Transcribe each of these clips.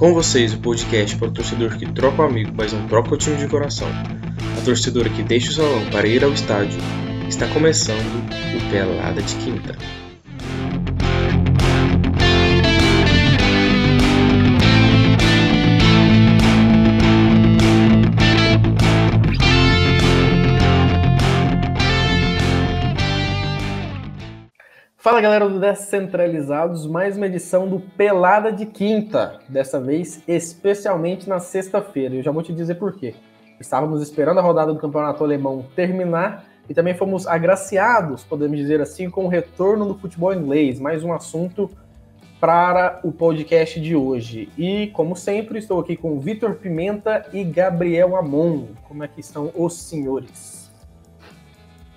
Com vocês, o podcast para o torcedor que troca o amigo, mas não troca o time de coração. A torcedora que deixa o salão para ir ao estádio. Está começando o Pelada de Quinta. Fala galera do Descentralizados, mais uma edição do Pelada de Quinta, dessa vez especialmente na sexta-feira. Eu já vou te dizer por quê. Estávamos esperando a rodada do Campeonato Alemão terminar e também fomos agraciados, podemos dizer assim, com o retorno do futebol inglês, mais um assunto para o podcast de hoje. E, como sempre, estou aqui com Vitor Pimenta e Gabriel Amon. Como é que estão os senhores?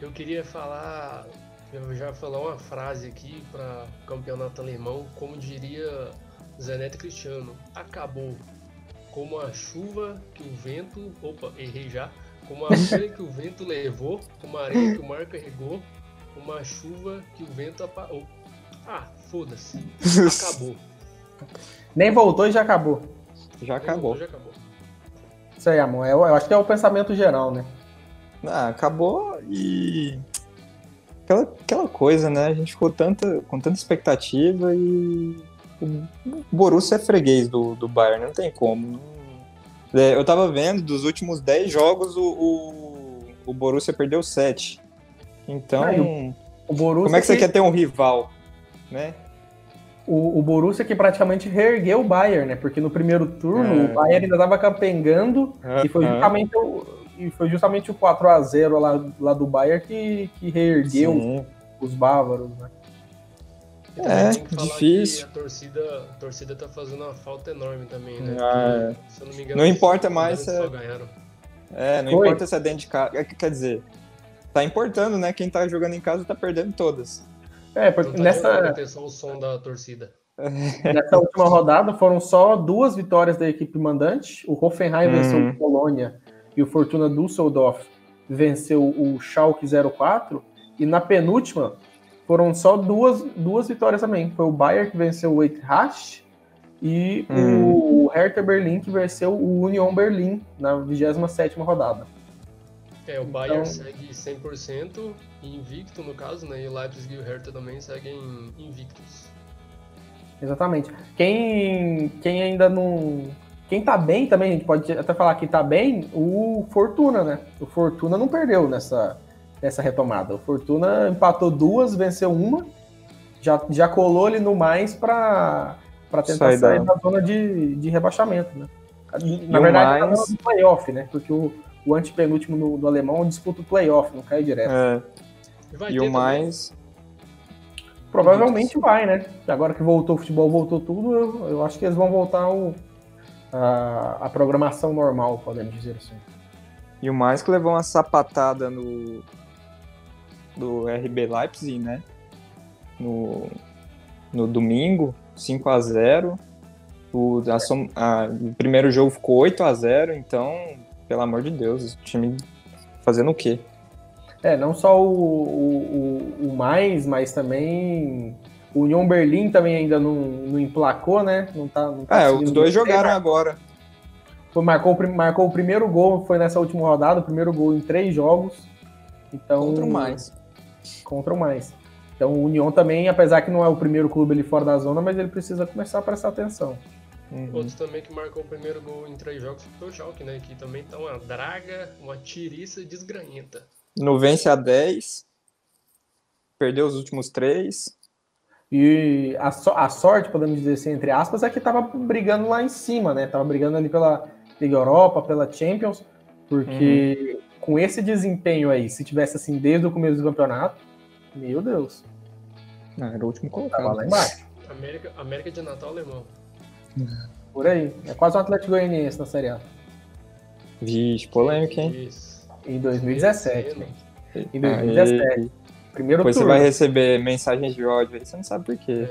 Eu queria falar eu já vou falar uma frase aqui para campeonato alemão, como diria Zanetti Cristiano, acabou. Como a chuva que o vento, opa, errei já, como a folha que o vento levou, como a areia que o mar carregou, como a chuva que o vento apagou. Ah, foda-se, acabou. Nem voltou e já acabou. Já acabou. Voltou, já acabou. Isso aí, amor. Eu, eu acho que é o pensamento geral, né? Ah, acabou e aquela, aquela coisa, né? A gente ficou tanta, com tanta expectativa e o Borussia é freguês do, do Bayern, não tem como. É, eu tava vendo, dos últimos 10 jogos, o, o, o Borussia perdeu 7. Então, Não, O Borussia como é que você quer ter um rival, né? O, o Borussia que praticamente reergueu o Bayern, né? Porque no primeiro turno É. o Bayern ainda tava capengando e foi justamente o, e foi justamente o 4 a 0 lá, lá do Bayern que, que reergueu Sim. os bávaros, né? É, tem que falar difícil. que a torcida, a torcida tá fazendo uma falta enorme também, né? Ah, Porque, se eu não me engano, Não importa mais se- só ganharam. É, não Foi. importa se é dentro de casa. é, Quer dizer, tá importando, né? Quem tá jogando em casa tá perdendo todas. É, porque tá nessa, só o som da torcida. nessa última rodada foram só duas vitórias da equipe mandante. O Hoffenheim Uhum. venceu o Colônia e o Fortuna Düsseldorf venceu o Schalke 04. E na penúltima foram só duas, duas vitórias também. Foi o Bayern que venceu o Eintracht e o Hertha Berlim que venceu o Union Berlim na 27ª rodada. É, o Bayern Então- segue 100% invicto, no caso, né? E o Leipzig e o Hertha também seguem invictos. Exatamente. Quem, quem ainda não. Quem tá bem também, a gente pode até falar que tá bem, o Fortuna, né? O Fortuna não perdeu nessa, nessa retomada. O Fortuna empatou duas, venceu uma, já, já colou ali no mais para tentar Sai sair da- zona de, de rebaixamento, né? Na o verdade, tá mais- zona do playoff, né? Porque o, o antepenúltimo do, do alemão disputa o playoff, não cai direto. É, E, vai e o também- mais. Provavelmente vai, né? Agora que voltou o futebol, voltou tudo, eu, eu acho que eles vão voltar ao, a, a programação normal, podemos dizer assim. E o mais que levou uma sapatada no. do RB Leipzig, né? No, no domingo, 5 a 0 o, a a- o primeiro jogo ficou 8 a 0 então, pelo amor de Deus, o time fazendo o quê? É, não só o, o, o mais, mas também o Union Berlim também ainda não, não emplacou, né? Não tá, não tá É, os dois jogaram mas agora. Foi, marcou, marcou o primeiro gol, foi nessa última rodada, o primeiro gol em três jogos. Então, Contra o mais. Contra o mais. Então o Union também, apesar que não é o primeiro clube ali fora da zona, mas ele precisa começar a prestar atenção. Uhum. Outro também que marcou o primeiro gol em três jogos foi o Schalke, né? Que também tá uma draga, uma tiriça desgranhenta. No vence a 10. Perdeu os últimos três. E a, so- a sorte, podemos dizer assim, entre aspas, é que tava brigando lá em cima, né? Tava brigando ali pela Liga Europa, pela Champions, porque com esse desempenho aí, se tivesse assim desde o começo do campeonato, meu Deus, Ah, era o último tava colocado. lá embaixo. América, América de Natal alemão. Por aí. É quase um Atlético Goianiense na Série A. Vixe, polêmica, hein? Isso. Em 2017, Esse né? ano. Em 2017. Primeiro depois você turno. vai receber mensagens de ódio aí, você não sabe por quê.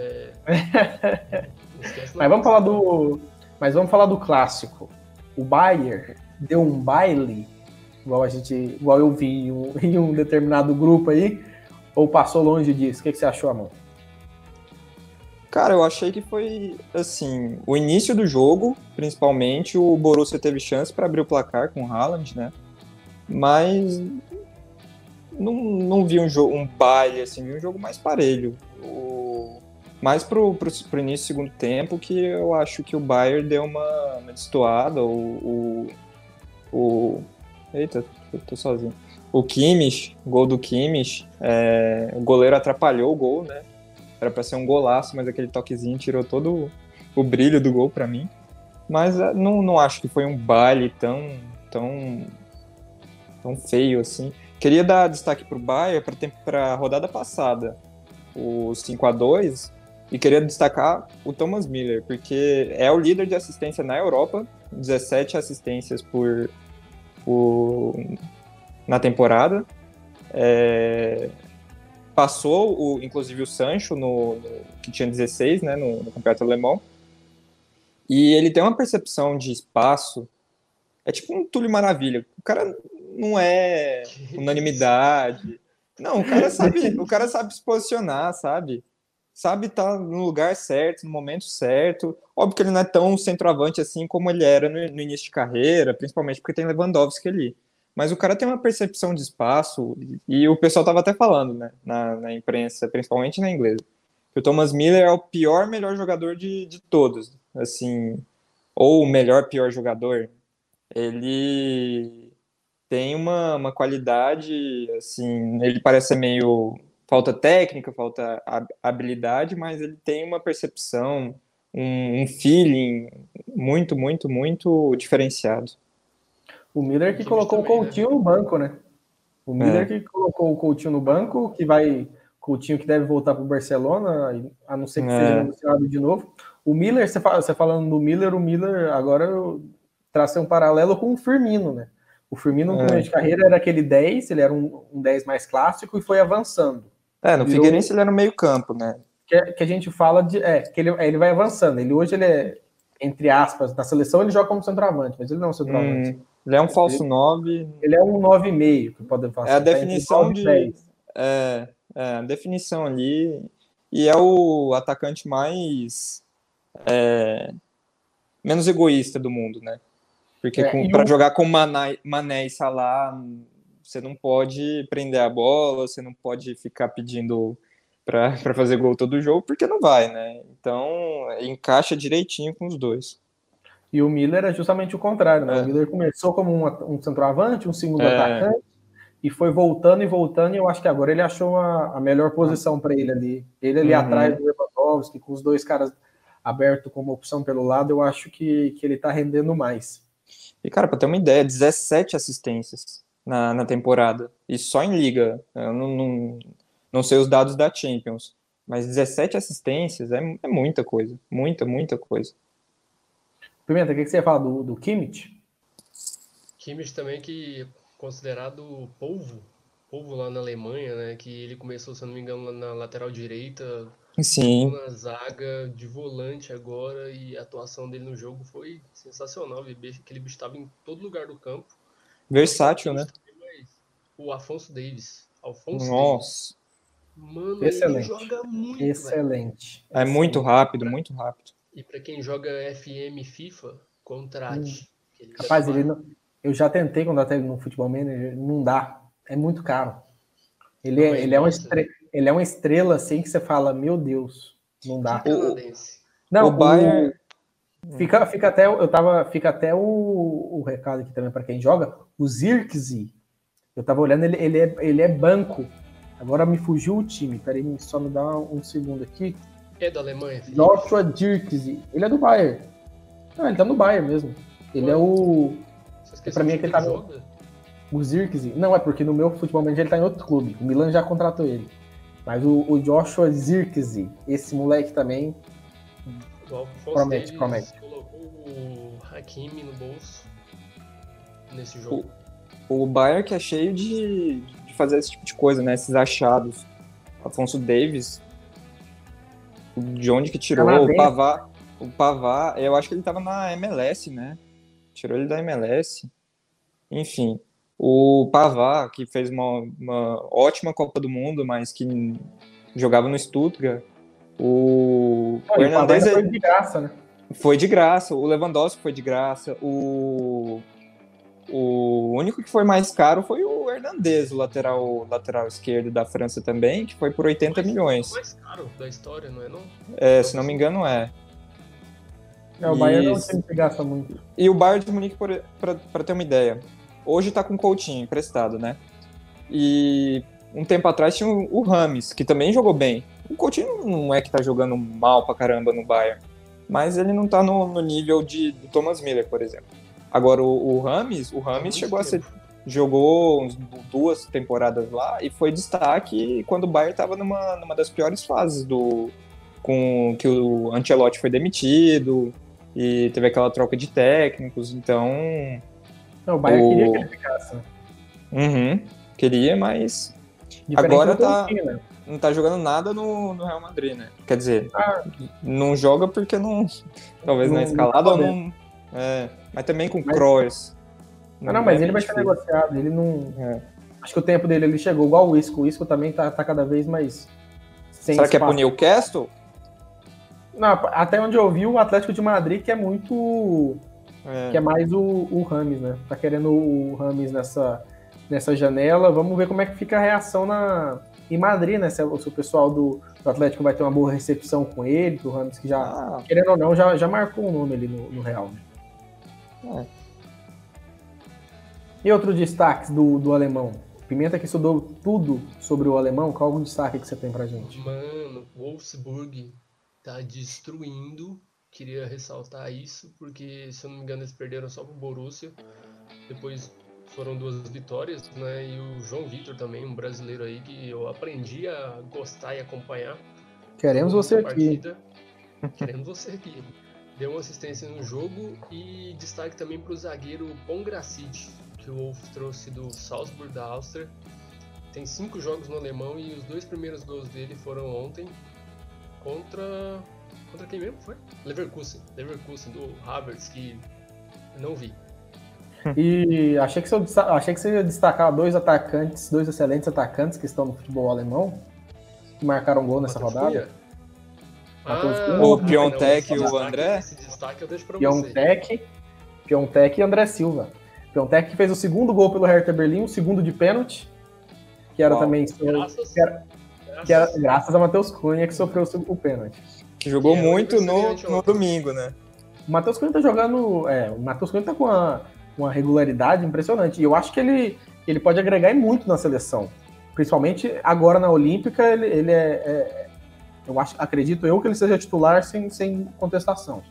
É... Mas vamos falar do. Mas vamos falar do clássico. O Bayern deu um baile, igual a gente. Igual eu vi em um, em um determinado grupo aí, ou passou longe disso? O que, que você achou, amor? Cara, eu achei que foi assim, o início do jogo, principalmente, o Borussia teve chance para abrir o placar com o Haaland, né? Mas não, não vi um jogo, um baile assim, vi um jogo mais parelho. O, mais pro, pro, pro início do segundo tempo que eu acho que o Bayern deu uma, uma destoada, o, o, o eita, eu tô sozinho. O Kimmich, gol do Kimmich, é, o goleiro atrapalhou o gol, né? Era para ser um golaço, mas aquele toquezinho tirou todo o brilho do gol para mim. Mas é, não, não acho que foi um baile tão, tão, tão feio assim. Queria dar destaque para o Bayern para a rodada passada, o 5 a 2 e queria destacar o Thomas Miller, porque é o líder de assistência na Europa, 17 assistências por, por na temporada. É, passou, o, inclusive, o Sancho, no, no que tinha 16, né, no, no, campeonato alemão. E ele tem uma percepção de espaço. É tipo um Túlio Maravilha. O cara não é unanimidade. Não, o cara sabe, o cara sabe se posicionar, sabe? Sabe estar tá no lugar certo, no momento certo. Óbvio que ele não é tão centroavante assim como ele era no, no início de carreira, principalmente porque tem Lewandowski ali. Mas o cara tem uma percepção de espaço, e o pessoal tava até falando, né, na, na imprensa, principalmente na inglesa, que o Thomas Miller é o pior melhor jogador de, de todos, assim, ou o melhor pior jogador. Ele tem uma, uma qualidade, assim, ele parece ser meio falta técnica, falta habilidade, mas ele tem uma percepção, um, um feeling muito, muito, muito diferenciado. O Miller que colocou também, o né? Coutinho né? no banco, né? O Miller é. que colocou o Coutinho no banco, que vai. Coutinho que deve voltar para o Barcelona, a não ser que é. seja anunciado de novo. O Miller, você, fala, você falando do Miller, o Miller agora eu tracei um paralelo com o Firmino, né? O Firmino no é. começo de carreira era aquele 10, ele era um, um 10 mais clássico e foi avançando. É, no Virou... Figueirense ele era no meio campo, né? Que, que, a gente fala de. É, que ele, ele vai avançando. Ele hoje ele é, entre aspas, na seleção ele joga como centroavante, mas ele não é um centroavante. Hum. Ele é um falso 9. Ele é um 9,5, que pode fazer. É a definição de. É, é, a definição ali. E é o atacante mais. É, menos egoísta do mundo, né? Porque é, para jogar com Mané, Mané e Salah, você não pode prender a bola, você não pode ficar pedindo para fazer gol todo jogo, porque não vai, né? Então, encaixa direitinho com os dois. E o Miller é justamente o contrário, né? É. O Miller começou como um, um centroavante, um segundo é. atacante, e foi voltando e voltando, e eu acho que agora ele achou a, a melhor posição para ele ali. Ele ali uhum. atrás do Lewandowski, com os dois caras abertos como opção pelo lado, eu acho que, que ele tá rendendo mais. E, cara, para ter uma ideia, 17 assistências na, na temporada, e só em liga. Eu não, não, não sei os dados da Champions, mas 17 assistências é, é muita coisa, muita, muita coisa. Pimenta, o que, você ia falar do, do Kimmich? Kimmich também que é considerado polvo, polvo lá na Alemanha, né? Que ele começou, se eu não me engano, na lateral direita, Sim. na zaga, de volante agora, e a atuação dele no jogo foi sensacional. Aquele bicho estava em todo lugar do campo. Versátil, né? O Afonso Davis. Alfonso Nossa. Davis. Mano, Excelente. ele joga muito. Excelente. É muito rápido, muito rápido. E para quem joga FM FIFA, contrate. Hum. Rapaz, ele não, eu já tentei contratar ele no Futebol Manager, não dá. É muito caro. Ele, é, ele, é uma estrela, ele é uma estrela assim que você fala, meu Deus, não dá. O, não, o Bayern. Fica, fica até, eu tava, fica até o, o recado aqui também para quem joga. O Zirkzee, eu tava olhando, ele, ele, é, ele é banco. Agora me fugiu o time. Peraí, só me dá um segundo aqui. É da Alemanha, Felipe. Joshua Dirkzee. Ele é do Bayern. Não, ele tá no Bayern mesmo. Ele Ué? é o. Pra mim é que ele tá no. O Zirkzee. Não, é porque no meu futebol manager ele tá em outro clube. O Milan já contratou ele. Mas o, o Joshua Zirkzee, esse moleque também. O promete, promete. colocou o Hakimi no bolso nesse jogo. O, o Bayern que é cheio de, de fazer esse tipo de coisa, né? Esses achados. Afonso Davis de onde que tirou o Pavá. O Pavá, eu acho que ele tava na MLS, né? Tirou ele da MLS. Enfim, o Pavá, que fez uma, uma ótima Copa do Mundo, mas que jogava no Stuttgart. O, Não, o e Hernandez é- foi de graça, né? foi de graça, o Lewandowski foi de graça, o o único que foi mais caro foi o Hernandez, o lateral, lateral esquerdo da França também, que foi por 80 Mas milhões. O mais caro da história, não é não? É, se não me engano, é. É, o Bayern não tem que gasta muito. E o Bayern de Munique, para ter uma ideia, hoje tá com o Coutinho emprestado, né? E um tempo atrás tinha o Rames, que também jogou bem. O Coutinho não é que tá jogando mal pra caramba no Bayern, mas ele não tá no, no nível de, do Thomas Miller, por exemplo. Agora, o, o Rames, o Rames chegou a ser jogou uns duas temporadas lá e foi destaque quando o Bayern estava numa, numa das piores fases do com que o Ancelotti foi demitido e teve aquela troca de técnicos, então Não, o Bayern O- queria que ele ficasse, né? uhum, queria, mas Diferente Agora tá- né? não tá jogando nada no, no Real Madrid, né? Quer dizer, Ah. não joga porque não talvez Não- na não escalada ou tá não é, mas também com Mas- Kroos. Ah, não, mas é ele vai ser negociado. Ele não. É. Acho que o tempo dele ele chegou igual o Isco. O Isco também tá, tá cada vez mais. Sem Será que é pro espaço. Newcastle? Não, até onde eu vi, o Atlético de Madrid que é muito. É. que é mais o, o Rames, né? Tá querendo o Rames nessa, nessa janela. Vamos ver como é que fica a reação na, em Madrid, né? Se, se o pessoal do, do Atlético vai ter uma boa recepção com ele, que o Rames que já, Ah, querendo ou não, já, já marcou o nome ali no, no Real. né? É. E outros destaques do, do alemão? Pimenta que estudou tudo sobre o alemão, qual algum destaque que você tem pra gente? Mano, Wolfsburg tá destruindo. Queria ressaltar isso, porque se eu não me engano eles perderam só pro Borussia. Depois foram duas vitórias, né? E o João Vitor também, um brasileiro aí que eu aprendi a gostar e acompanhar. Queremos você aqui. Queremos você aqui. Deu uma assistência no jogo e destaque também para o zagueiro Pongracic, que o Wolf trouxe do Salzburg da Áustria. Tem cinco jogos no alemão e os dois primeiros gols dele foram ontem contra. Contra quem mesmo foi? Leverkusen. Leverkusen, do Havertz, que não vi. E achei que, você, achei que você ia destacar dois atacantes, dois excelentes atacantes que estão no futebol alemão, que marcaram gol nessa Matheus rodada. Ah, O Piontek e o destaque- André? Esse destaque eu deixo pra você. Piontek, Piontek e André Silva. Piontek que fez o segundo gol pelo Hertha Berlim, o segundo de pênalti, que era Uau. também Graças, que era- graças- que era graças a Matheus Cunha que sofreu o pênalti. Que jogou é muito no, no domingo, né? O Matheus Cunha tá jogando. É, o Matheus Cunha tá com uma, uma regularidade impressionante. E eu acho que ele, ele pode agregar muito na seleção. Principalmente agora na Olímpica, ele, ele é, é- Eu acho, acredito eu que ele seja titular sem, sem contestação.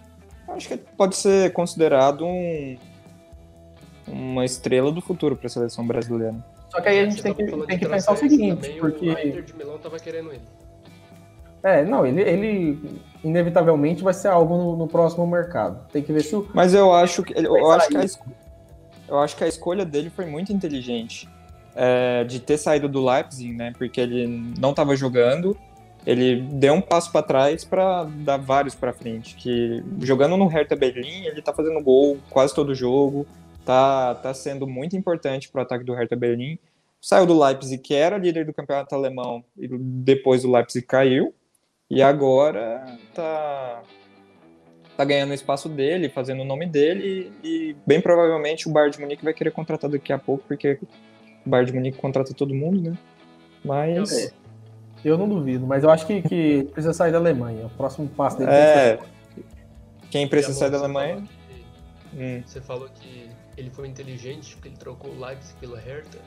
Acho que pode ser considerado um, uma estrela do futuro para a seleção brasileira. Só que aí a gente tem que, tem que pensar o seguinte, também, porque. O Inter de Milão tava querendo ele. É, não, ele, ele inevitavelmente vai ser algo no, no próximo mercado. Tem que ver se o. Mas eu acho que eu acho que a, eu acho que a escolha dele foi muito inteligente é, de ter saído do Leipzig, né? Porque ele não estava jogando, ele deu um passo para trás para dar vários para frente. Que jogando no Hertha Berlim, ele tá fazendo gol quase todo jogo, tá tá sendo muito importante para o ataque do Hertha Berlim. Saiu do Leipzig, que era líder do campeonato alemão, e depois o Leipzig caiu. E agora tá tá ganhando o espaço dele, fazendo o nome dele e, e bem provavelmente o Bayern de Munique vai querer contratar daqui a pouco, porque o Bayern de Munique contrata todo mundo, né? Mas É. Eu não duvido, mas eu acho que, que ele precisa sair da Alemanha. O próximo passo dele é, quem precisa sair da Alemanha, falou que- hum, Você falou que ele foi inteligente porque ele trocou o Leipzig pelo Hertha.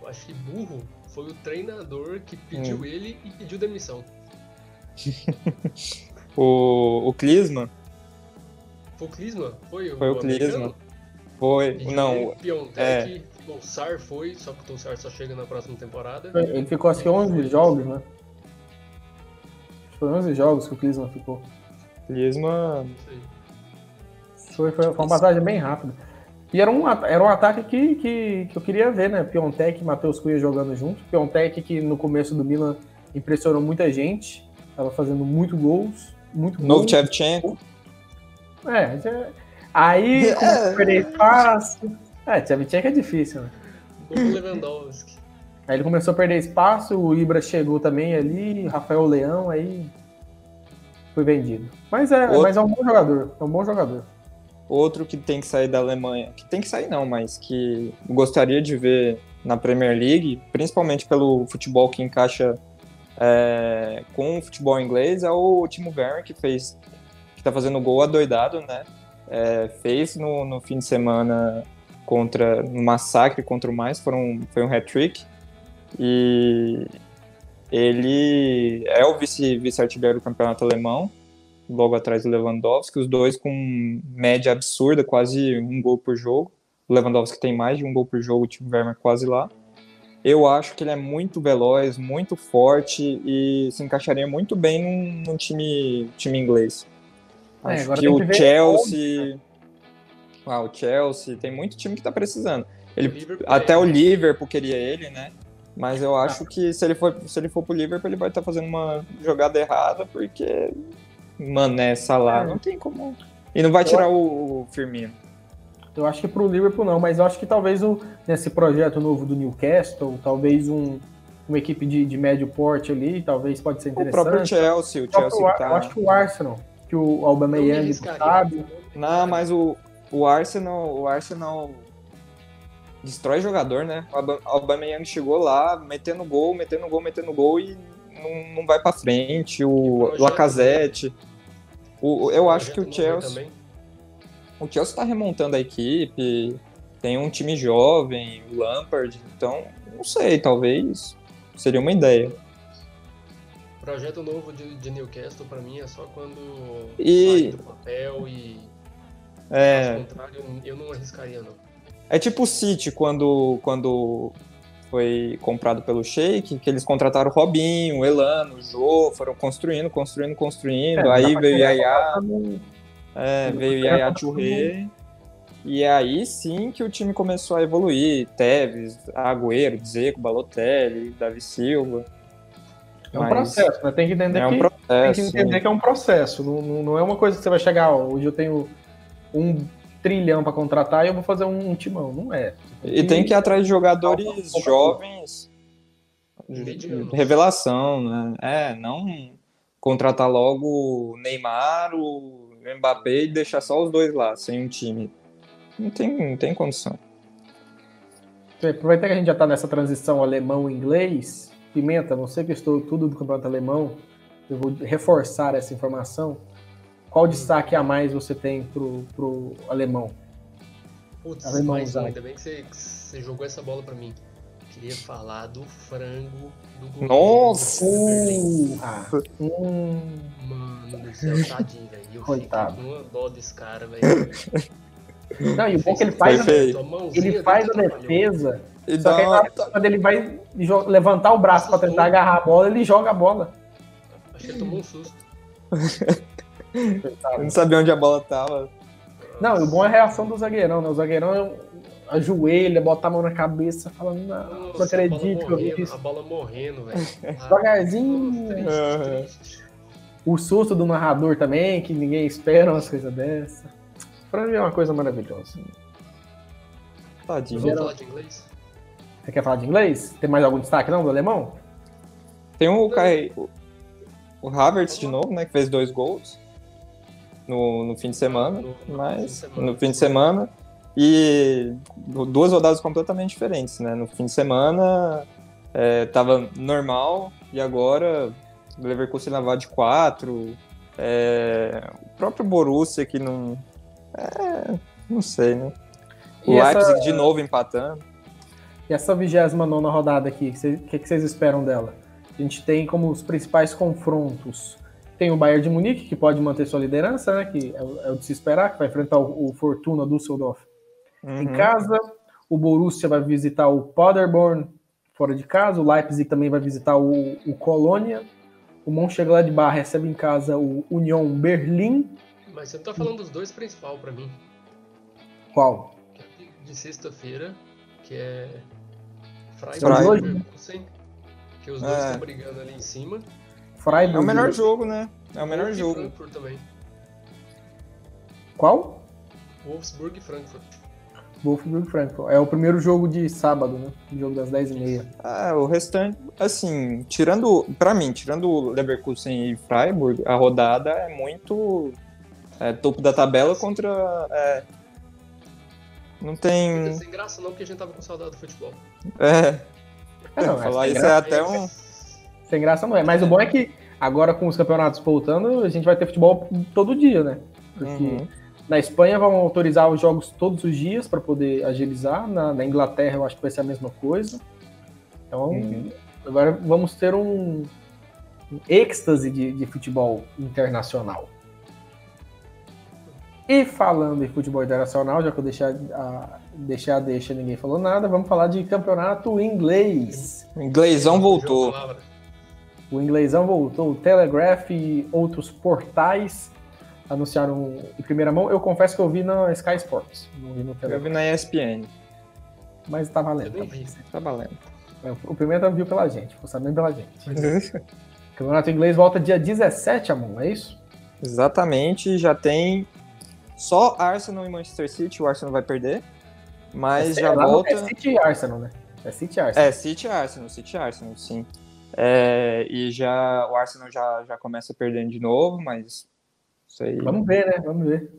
Eu acho que burro foi o treinador que pediu Hum. ele e pediu demissão. O, o Klinsmann Foi o Klinsmann? Foi o Foi o? Klinsmann. foi, Pediu não, ele, Piontek, o Sar foi, só que o Tossar só chega na próxima temporada. Ele ficou acho que 11 jogos, né? Foi 11 jogos que o Klinsmann ficou. Sei. Foi, foi, foi uma passagem bem rápida. E era um, era um ataque que, que, que eu queria ver, né? Piontek e Matheus Cunha jogando junto. Piontek que no começo do Milan impressionou muita gente. Tava fazendo muito gols. Muito novo gols. Shevchenko, É, já- aí É. perder espaço. É, Tchevchenko é difícil, né? Lewandowski. Aí ele começou a perder espaço, o Ibra chegou também ali, Rafael Leão, aí foi vendido. Mas é, Outro- mas é um bom jogador. É um bom jogador. Outro que tem que sair da Alemanha, que tem que sair não, mas que gostaria de ver na Premier League, principalmente pelo futebol que encaixa é, com o futebol inglês, é o Timo Werner, que fez, que tá fazendo gol adoidado, né? É, fez no, no fim de semana contra, no massacre contra o Mais, foram, foi um hat-trick, e ele é o vice- vice-artilheiro do campeonato alemão, logo atrás do Lewandowski, os dois com média absurda, quase um gol por jogo. O Lewandowski tem mais de um gol por jogo, o Timo Werner quase lá. Eu acho que ele é muito veloz, muito forte e se encaixaria muito bem num, num time, time inglês. É, Acho agora que o que Chelsea. Ah, o Chelsea tem muito time que tá precisando. Ele, O Liverpool até é- o Liverpool queria ele, né? Mas eu acho que se ele for, se ele for pro Liverpool, ele vai estar fazendo uma jogada errada, porque Mané, Salah, É. não tem como. E não vai tirar o, o Firmino. Eu acho que pro Liverpool não, mas eu acho que talvez o, nesse projeto novo do Newcastle, talvez um, uma equipe de, de médio porte ali, talvez pode ser O interessante. próprio Chelsea, o O próprio Chelsea que Eu tá. acho que o Arsenal, que o Eu me Aubameyang sabe. Não, mas o, o Arsenal, o Arsenal destrói jogador, né? O Aubame- Aubameyang chegou lá, metendo gol, metendo gol, metendo gol e não, não vai pra frente. O Lacazette. O, o- eu acho que o Chelsea. O Chelsea tá remontando a equipe, tem um time jovem, o Lampard, então não sei, talvez seria uma ideia. Projeto novo de, de Newcastle pra mim é só quando E- sai do papel e É, caso contrário eu não arriscaria não. É tipo o City quando, quando foi comprado pelo Sheik, que eles contrataram o Robinho, o Elano, o Jô, foram construindo, construindo, construindo. É, aí veio o Yaya, é, veio Yaya Touré. E aí sim que o time começou a evoluir. Tevez, Agüero, Dzeko, Balotelli, Davi Silva. É um Mas processo, né? Tem que entender É um que processo. tem que entender que é um processo. Não, não, é uma coisa que você vai chegar, ó, hoje eu tenho um trilhão para contratar e eu vou fazer um, timão. Não é. E tem que ir atrás de jogadores jovens, Medianos. revelação, né? É, não contratar logo o Neymar, o Mbappé e deixar só os dois lá, sem um time. Não tem, não tem condição. Aproveitar que a gente já tá nessa transição alemão-inglês, Pimenta, você que estou tudo do campeonato alemão, eu vou reforçar essa informação. Qual destaque a mais você tem pro, pro alemão? Putz, Alemão mais um, usado. ainda bem que você, que você jogou essa bola pra mim. Queria falar do frango do goleiro Nossa! Ah, hum, Mano do céu, tadinho, velho. Eu Coitado. fiquei com uma dó desse cara, velho. Não, e o bom é que ele faz, ele dele faz a defesa, E só que aí, quando ele vai levantar o braço para tentar agarrar a bola, ele joga a bola. Acho que ele tomou um susto. Eu não sabia onde a bola tava. Não, e o bom é a reação do zagueirão, né? O zagueirão ajoelha, bota a mão na cabeça, falando, não, não Nossa, acredito a que eu vi isso. a bola morrendo, velho. Ah, Devagarzinho. O susto do narrador também, que ninguém espera umas coisas dessas. Pra mim é uma coisa maravilhosa. Tadinho. Vamos falar de inglês? Você quer falar de inglês? Tem mais algum destaque não do alemão? Tem o, Kai, o, o Havertz de novo, né? Que fez dois gols no, no fim de semana. No- no mas fim de semana. no fim de semana. E duas rodadas completamente diferentes, né? No fim de semana é, tava normal e agora o Leverkusen levar de 4. o próprio Borussia que não. É, não sei, né? O E essa- Leipzig de novo empatando. E essa 29 rodada aqui, o que, que, vocês esperam dela? A gente tem como os principais confrontos. Tem o Bayern de Munique, que pode manter sua liderança, né? Que é, o- é o de se esperar, que vai enfrentar o, o Fortuna Düsseldorf em Uhum. casa. O Borussia vai visitar o Paderborn fora de casa. O Leipzig também vai visitar o, o Colônia. O Mönchengladbach recebe em casa o Union Berlim. Mas você não tá falando dos dois principais pra mim. Qual? é de- sexta-feira, que é Freiburg e? Leverkusen, que os dois É. estão brigando ali em cima. Freiburg. É o melhor jogo, né? É o melhor Wolfsburg jogo. Frankfurt também. Qual? Wolfsburg e Frankfurt. Wolfsburg Frankfurt. É o primeiro jogo de sábado, né? O jogo das 10h30. Ah, o restante, assim, tirando, pra mim, tirando o Leverkusen e Freiburg, a rodada é muito é, topo da tabela contra. É, não tem. Não sem graça não, porque a gente tava com saudade do futebol. É. É, não, falar é isso é até um. Sem graça não é. Mas o bom é que agora com os campeonatos voltando, a gente vai ter futebol todo dia, né? Porque Uhum. Na Espanha vão autorizar os jogos todos os dias para poder agilizar. Na, na Inglaterra eu acho que vai ser a mesma coisa. Então, Uhum. agora vamos ter um, um êxtase de, de futebol internacional. E falando em futebol internacional, já que eu deixei a, deixei a deixa ninguém falou nada, vamos falar de campeonato inglês. O inglêsão voltou. Palavra. O inglesão voltou, o Telegraph e outros portais anunciaram em primeira mão. Eu confesso que eu vi na Sky Sports, não vi no Eu vi na ESPN. mas tá valendo. Tá valendo. É, O Pimenta viu pela gente, ficou sabendo pela gente. O campeonato inglês volta dia 17, Amon, é isso? Exatamente, já tem só Arsenal e Manchester City, o Arsenal vai perder. Mas é, já volta. É City e Arsenal, né? É City e Arsenal. É, City e Arsenal, City e Arsenal, sim. É, e já o Arsenal já, já começa perdendo de novo, mas aí. Vamos ver, né? Vamos ver.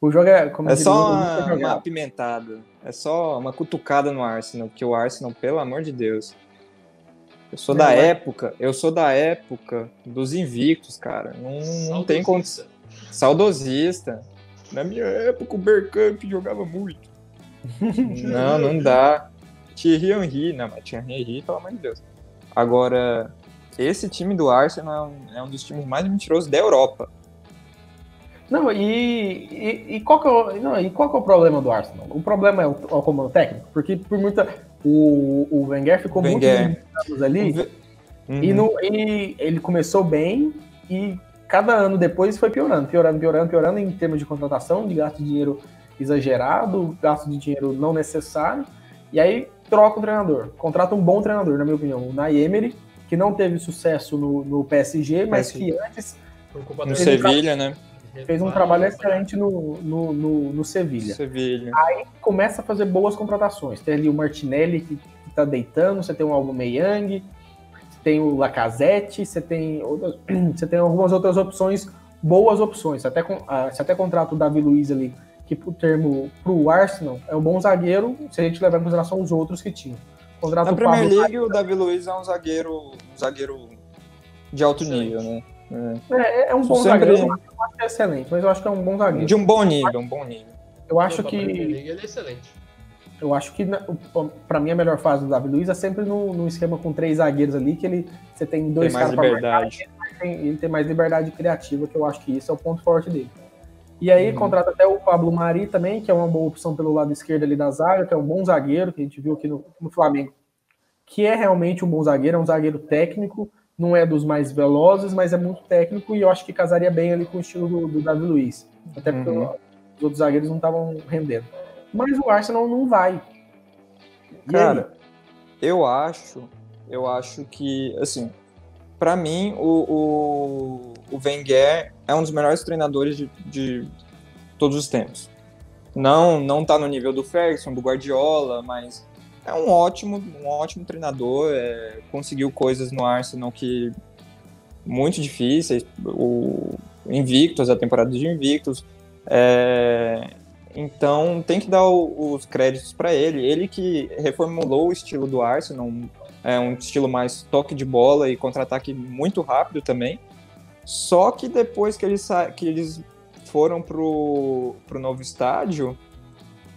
O jogo é, como É só uma, uma apimentada. É só uma cutucada no Arsenal, porque o Arsenal, pelo amor de Deus. Eu sou É, da Ar- época, eu sou da época dos invictos, cara. Não, não tem condição. Saudosista. Saudosista. Na minha época o Bergkamp jogava muito. não, não dá. Thierry Henry, não, mas Thierry Henry, pelo amor de Deus. Agora, esse time do Arsenal é um, é um dos times mais mentirosos da Europa. Não, e, e, e qual que é o, não, e qual que é o problema do Arsenal? O problema é o, é o comando técnico, porque por muita. O, o Wenger ficou Wenger. muitos anos ali Uhum. e, não, e ele começou bem e cada ano depois foi piorando, piorando, piorando, piorando em termos de contratação, de gasto de dinheiro exagerado, gasto de dinheiro não necessário, e aí troca o treinador, contrata um bom treinador, na minha opinião, o Nay Emery, que não teve sucesso no, no PSG, mas PSG. que antes No do- Sevilha, né? fez um trabalho excelente no, no, no, no Sevilha. Sevilha. começa a fazer boas contratações. Tem ali o Martinelli que, que tá deitando, você tem o Aubameyang, você tem o Lacazette, você tem outras, você tem algumas outras opções, boas opções. Você até, con- ah, você até contrata o Davi Luiz ali, que pro termo pro Arsenal é um bom zagueiro, se a gente levar em consideração os outros que tinham. Contrata Na Premier Pablo League, o Davi Luiz é um zagueiro, um zagueiro de alto nível, né? É, é um bom Sempre- zagueiro, eu acho que é excelente, mas eu acho que é um bom zagueiro. De um bom nível, um bom nível. Eu acho Premier que League ele é excelente. Eu acho que pra mim a melhor fase do Davi Luiz é sempre no, no esquema com três zagueiros ali, que ele você tem Tem dois mais caras pra marcar, liberdade. tem- ele tem mais liberdade criativa, que eu acho que isso é o ponto forte dele. E aí Uhum. contrata até o Pablo Mari também, que é uma boa opção pelo lado esquerdo ali da zaga, que é um bom zagueiro, que a gente viu aqui no, no Flamengo, que é realmente um bom zagueiro, é um zagueiro técnico, não é dos mais velozes, mas é muito técnico e eu acho que casaria bem ali com o estilo do, do Davi Luiz. Até porque Uhum. os outros zagueiros não estavam rendendo. Mas o Arsenal não vai. E Cara, eu acho, eu acho que, assim, pra mim, o, o, o Wenger é um dos melhores treinadores de, de todos os tempos. Não, não tá no nível do Ferguson, do Guardiola, mas é um ótimo, um ótimo treinador. é, conseguiu coisas no Arsenal que muito difíceis, o Invictus, a temporada de Invictus. é, então tem que dar o- os créditos para ele. Ele que reformulou o estilo do Arsenal, é um estilo mais toque de bola e contra-ataque muito rápido também. Só que depois que eles, que eles foram pro, pro novo estádio,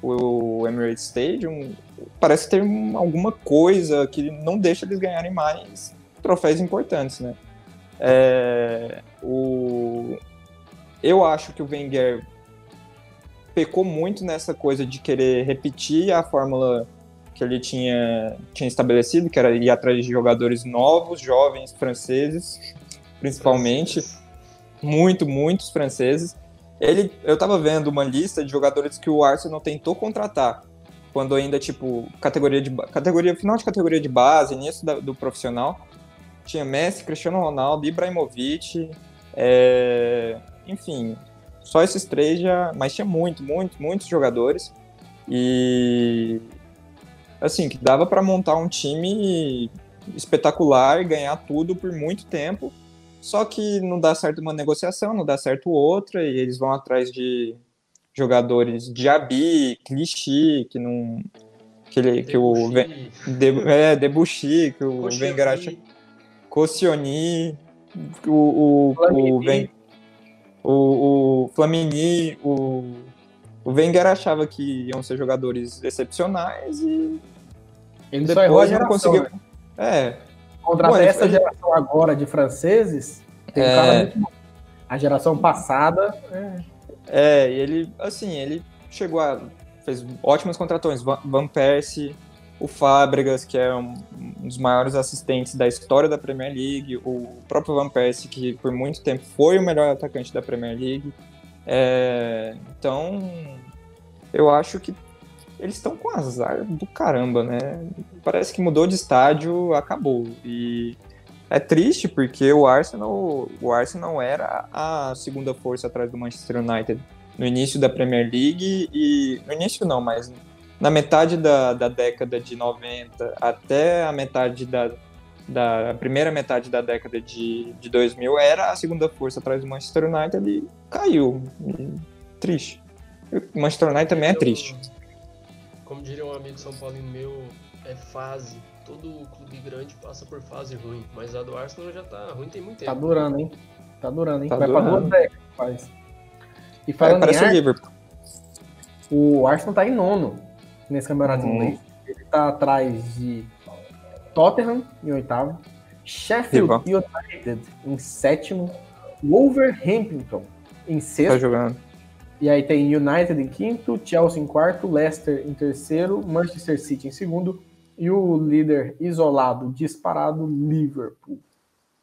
o Emirates Stadium, parece ter um- alguma coisa que não deixa eles ganharem mais troféus importantes, né? É, o, eu acho que o Wenger pecou muito nessa coisa de querer repetir a fórmula que ele tinha, tinha estabelecido, que era ir atrás de jogadores novos, jovens, franceses, principalmente, muito, muitos franceses. Ele, eu tava vendo uma lista de jogadores que o Arsenal tentou contratar, quando ainda, tipo, categoria de categoria final de categoria de base, início da- do profissional. Tinha Messi, Cristiano Ronaldo, Ibrahimovic, é, enfim, só esses três já. Mas tinha muito, muito, muitos jogadores. E assim, que dava para montar um time espetacular e ganhar tudo por muito tempo. Só que não dá certo uma negociação, não dá certo outra, e eles vão atrás de jogadores de Abi, Clichy, que não. Que, ele, que o. De, é, Debuchy, que o Wenger acha. Koscielny, o. O, o, o, o Flamini, o. O Wenger achava que iam ser jogadores excepcionais e. Ele depois não conseguiu. Né? É. Contra Bom, essa ele... geração agora de franceses, tem é... um cara muito bom. A geração passada. É... é, e ele, assim, ele chegou a. fez ótimas contratações. Van Persie, o Fábregas, que é um, um, dos maiores assistentes da história da Premier League, o próprio Van Persie, que por muito tempo foi o melhor atacante da Premier League. É, então, eu acho que eles estão com azar do caramba, né? Parece que mudou de estádio, acabou. E é triste porque o Arsenal, o Arsenal era a segunda força atrás do Manchester United no início da Premier League e no início não, mas na metade da, da década de 90 até a metade da, da primeira metade da década de, de 2000 era a segunda força atrás do Manchester United e caiu. E, triste. O Manchester United também é triste como diria um amigo São Paulino meu, é fase. Todo clube grande passa por fase ruim, mas a do Arsenal já tá ruim tem muito tá tempo. Tá durando, hein? Tá durando, hein? Tá Vai durando. pra duas décadas, faz. E falando é, parece em o Liverpool. O Arsenal tá em nono nesse campeonato uhum. inglês. Ele tá atrás de Tottenham em oitavo, Sheffield United em sétimo, Wolverhampton em sexto. Tá jogando. E aí tem United em quinto, Chelsea em quarto, Leicester em terceiro, Manchester City em segundo e o líder isolado, disparado, Liverpool.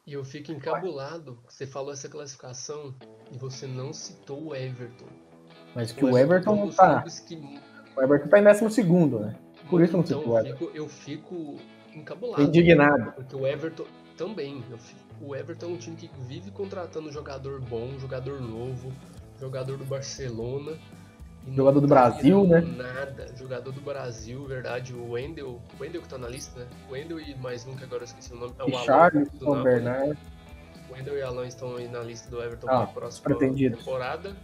E eu fico encabulado, você falou essa classificação e você não citou o Everton. Mas que o, o Everton não tá. Que... O Everton tá em décimo segundo, né? Por isso não então, citou o Everton. Eu fico encabulado. Indignado. Porque o Everton também. Fico... o Everton é um time que vive contratando jogador bom, jogador novo jogador do Barcelona. Jogador do tá Brasil, né? Nada, jogador do Brasil, verdade. O Wendel, o Wendel que tá na lista, né? O Wendel e mais um que agora eu esqueci o nome. É o Alan. Bernard. O Wendel e Alan estão aí na lista do Everton ah, para a próxima pretendido. temporada.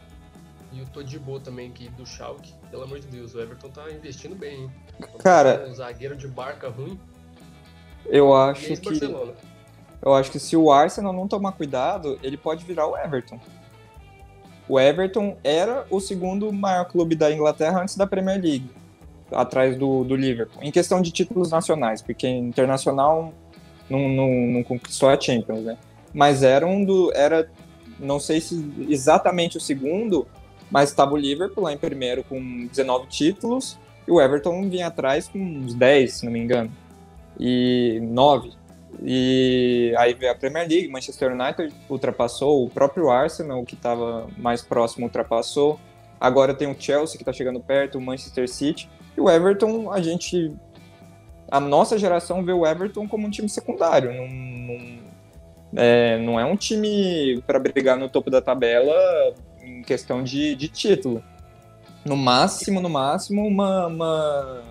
E o Todibo também, que do Schalke. Pelo amor de Deus, o Everton tá investindo bem, hein? Cara... Um zagueiro de barca ruim. Eu acho que... Eu acho que se o Arsenal não tomar cuidado, ele pode virar o Everton. O Everton era o segundo maior clube da Inglaterra antes da Premier League, atrás do, do Liverpool, em questão de títulos nacionais, porque internacional não, não, não conquistou a Champions, né? Mas era um do. Era, não sei se exatamente o segundo, mas estava o Liverpool lá em primeiro com 19 títulos, e o Everton vinha atrás com uns 10, se não me engano. E 9. E aí veio a Premier League, Manchester United ultrapassou, o próprio Arsenal, que estava mais próximo, ultrapassou. Agora tem o Chelsea, que está chegando perto, o Manchester City. E o Everton, a gente. A nossa geração vê o Everton como um time secundário. Não, não, é, não é um time para brigar no topo da tabela em questão de, de título. No máximo, no máximo, uma, uma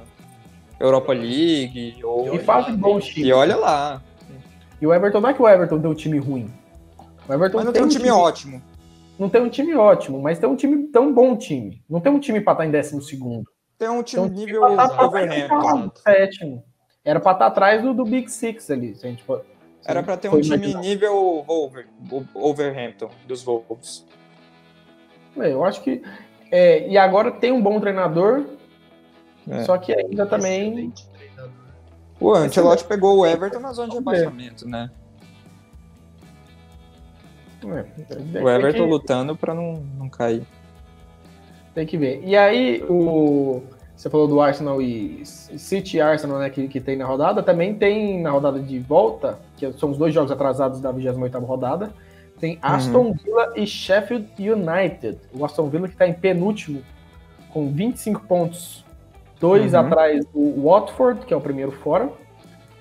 Europa League. Ou, e faz bom time. E olha lá. E o Everton não é que o Everton tem um time ruim. O Everton mas não tem, um time, time, ótimo. Não tem um time ótimo, mas tem um time tão bom time. Não tem um time para estar em décimo segundo. Tem um time, tem um nível Overhampton. Sétimo. Era para estar atrás do, do Big Six ali. Se a gente for, Era para ter um time imaginar. nível Wolver, Overhampton, dos Wolves. É, eu acho que. É, e agora tem um bom treinador, é. só que ainda também. Excelente o Ancelotti pegou o Everton na zona de rebaixamento, né? É, o Everton que... lutando para não, não cair. Tem que ver. E aí, o você falou do Arsenal e City Arsenal, né, que, que tem na rodada, também tem na rodada de volta, que são os dois jogos atrasados da 28ª rodada, tem Aston uhum. Villa e Sheffield United. O Aston Villa que está em penúltimo com 25 pontos Dois uhum. atrás o Watford, que é o primeiro fora,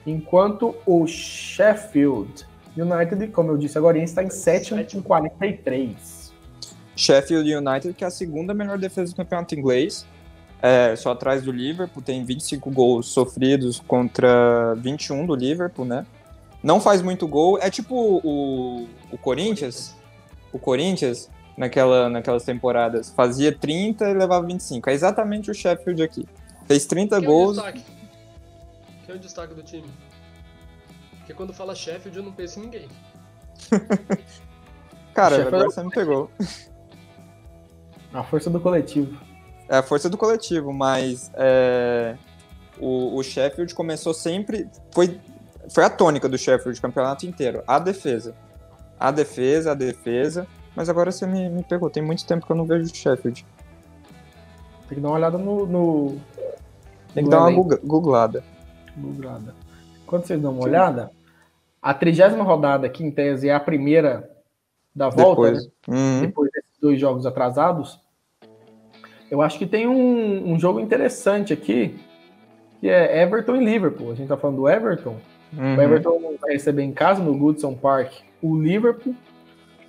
enquanto o Sheffield United, como eu disse agora, está em sétimo com 43. Sheffield United, que é a segunda melhor defesa do campeonato inglês. É, só atrás do Liverpool, tem 25 gols sofridos contra 21 do Liverpool, né? Não faz muito gol. É tipo o, o Corinthians. O Corinthians, naquela, naquelas temporadas, fazia 30 e levava 25. É exatamente o Sheffield aqui. Fez 30 Quem gols. É o destaque? Quem é o destaque do time? Porque quando fala Sheffield eu não penso em ninguém. Cara, Sheffield- agora você me pegou. A força do coletivo. É a força do coletivo, mas é, o, o Sheffield começou sempre. Foi, foi a tônica do Sheffield o campeonato inteiro. A defesa. A defesa, a defesa. Mas agora você me, me pegou. Tem muito tempo que eu não vejo o Sheffield. Tem que dar uma olhada no. no... Tem que dar uma googlada. Googlada. Quando vocês dão uma olhada, a trigésima rodada aqui, em tese, é a primeira da volta, Depois. né? Uhum. depois desses dois jogos atrasados. Eu acho que tem um, um jogo interessante aqui, que é Everton e Liverpool. A gente tá falando do Everton. Uhum. O Everton vai receber em casa, no Goodson Park, o Liverpool.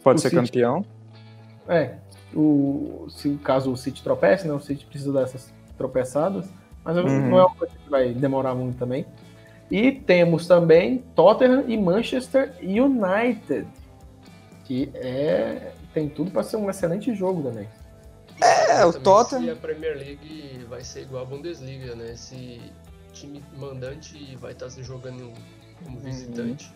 Pode o ser City- campeão. É, o, se caso o City tropece, né? O City precisa dessas tropeçadas, mas Uhum. não é uma coisa que vai demorar muito também. E temos também Tottenham e Manchester United, que é tem tudo para ser um excelente jogo também. É, o Também Tottenham- Se a Premier League vai ser igual a Bundesliga, né? Esse time mandante vai estar se jogando como Uhum. visitante.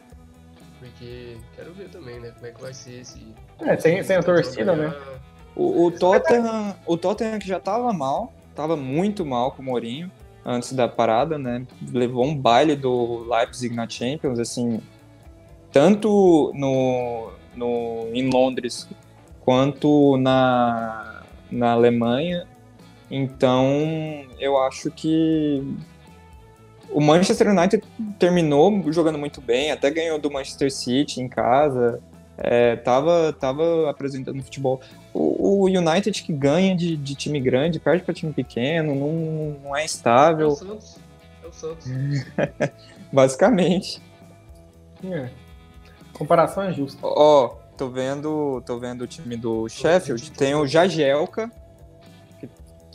Porque quero ver também, né? Como é que vai ser esse. É, sem- sem a torcida, né? ganhar. O, o Tottenham, o Tottenham que já tava mal, tava muito mal com o Mourinho antes da parada, né? Levou um baile do Leipzig na Champions, assim, tanto no, no em Londres quanto na, na Alemanha. Então, eu acho que o Manchester United terminou jogando muito bem, até ganhou do Manchester City em casa. É, tava, tava apresentando futebol. O, o United que ganha de, de time grande, perde para time pequeno, não, não é É o estável, Santos. É o Santos. basicamente. É. Comparação é justa. Ó, tô vendo, tô vendo o time do Sheffield, tem o Jagielka,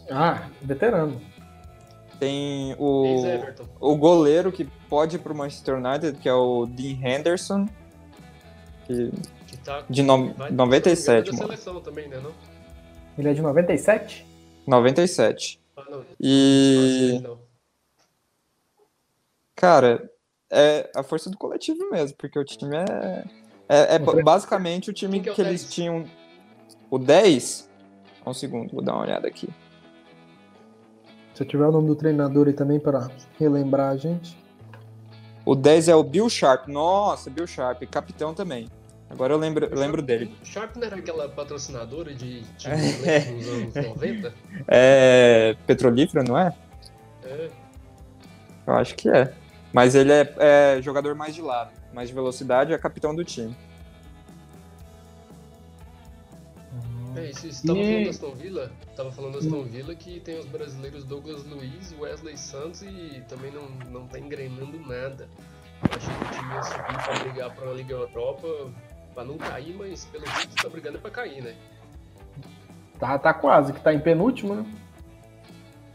Ah, veterano. tem o, o goleiro que pode ir pro Manchester United, que é o Dean Henderson, que, Que tá, de no, vai- 97, da mano. seleção também, né? Não? Ele é de 97? 97. Ah, não. E, Não. cara, é a força do coletivo mesmo, porque o time é. É, é ba- basicamente o time que é o que eles 10? tinham. O 10. Um segundo, vou dar uma olhada aqui. Se eu tiver o nome do treinador aí também para relembrar a gente. O 10 é o Bill Sharp. Nossa, Bill Sharp, capitão também. Agora eu lembro, eu lembro dele. Sharp não era aquela patrocinadora de time É. nos anos 90? É petrolífera, não é? É. Eu acho que é. Mas ele é, é jogador mais de lado, mais de velocidade, é capitão do time. É isso, você tava E- falando da Aston Villa? Tava falando da Aston Villa que tem os brasileiros Douglas Luiz, Wesley Santos e também não, não tá engrenando nada. Eu achei que o time ia subir pra brigar pra Liga Europa pra não cair, mas pelo visto tá brigando pra cair, né? Tá, tá quase, que tá em penúltimo, né?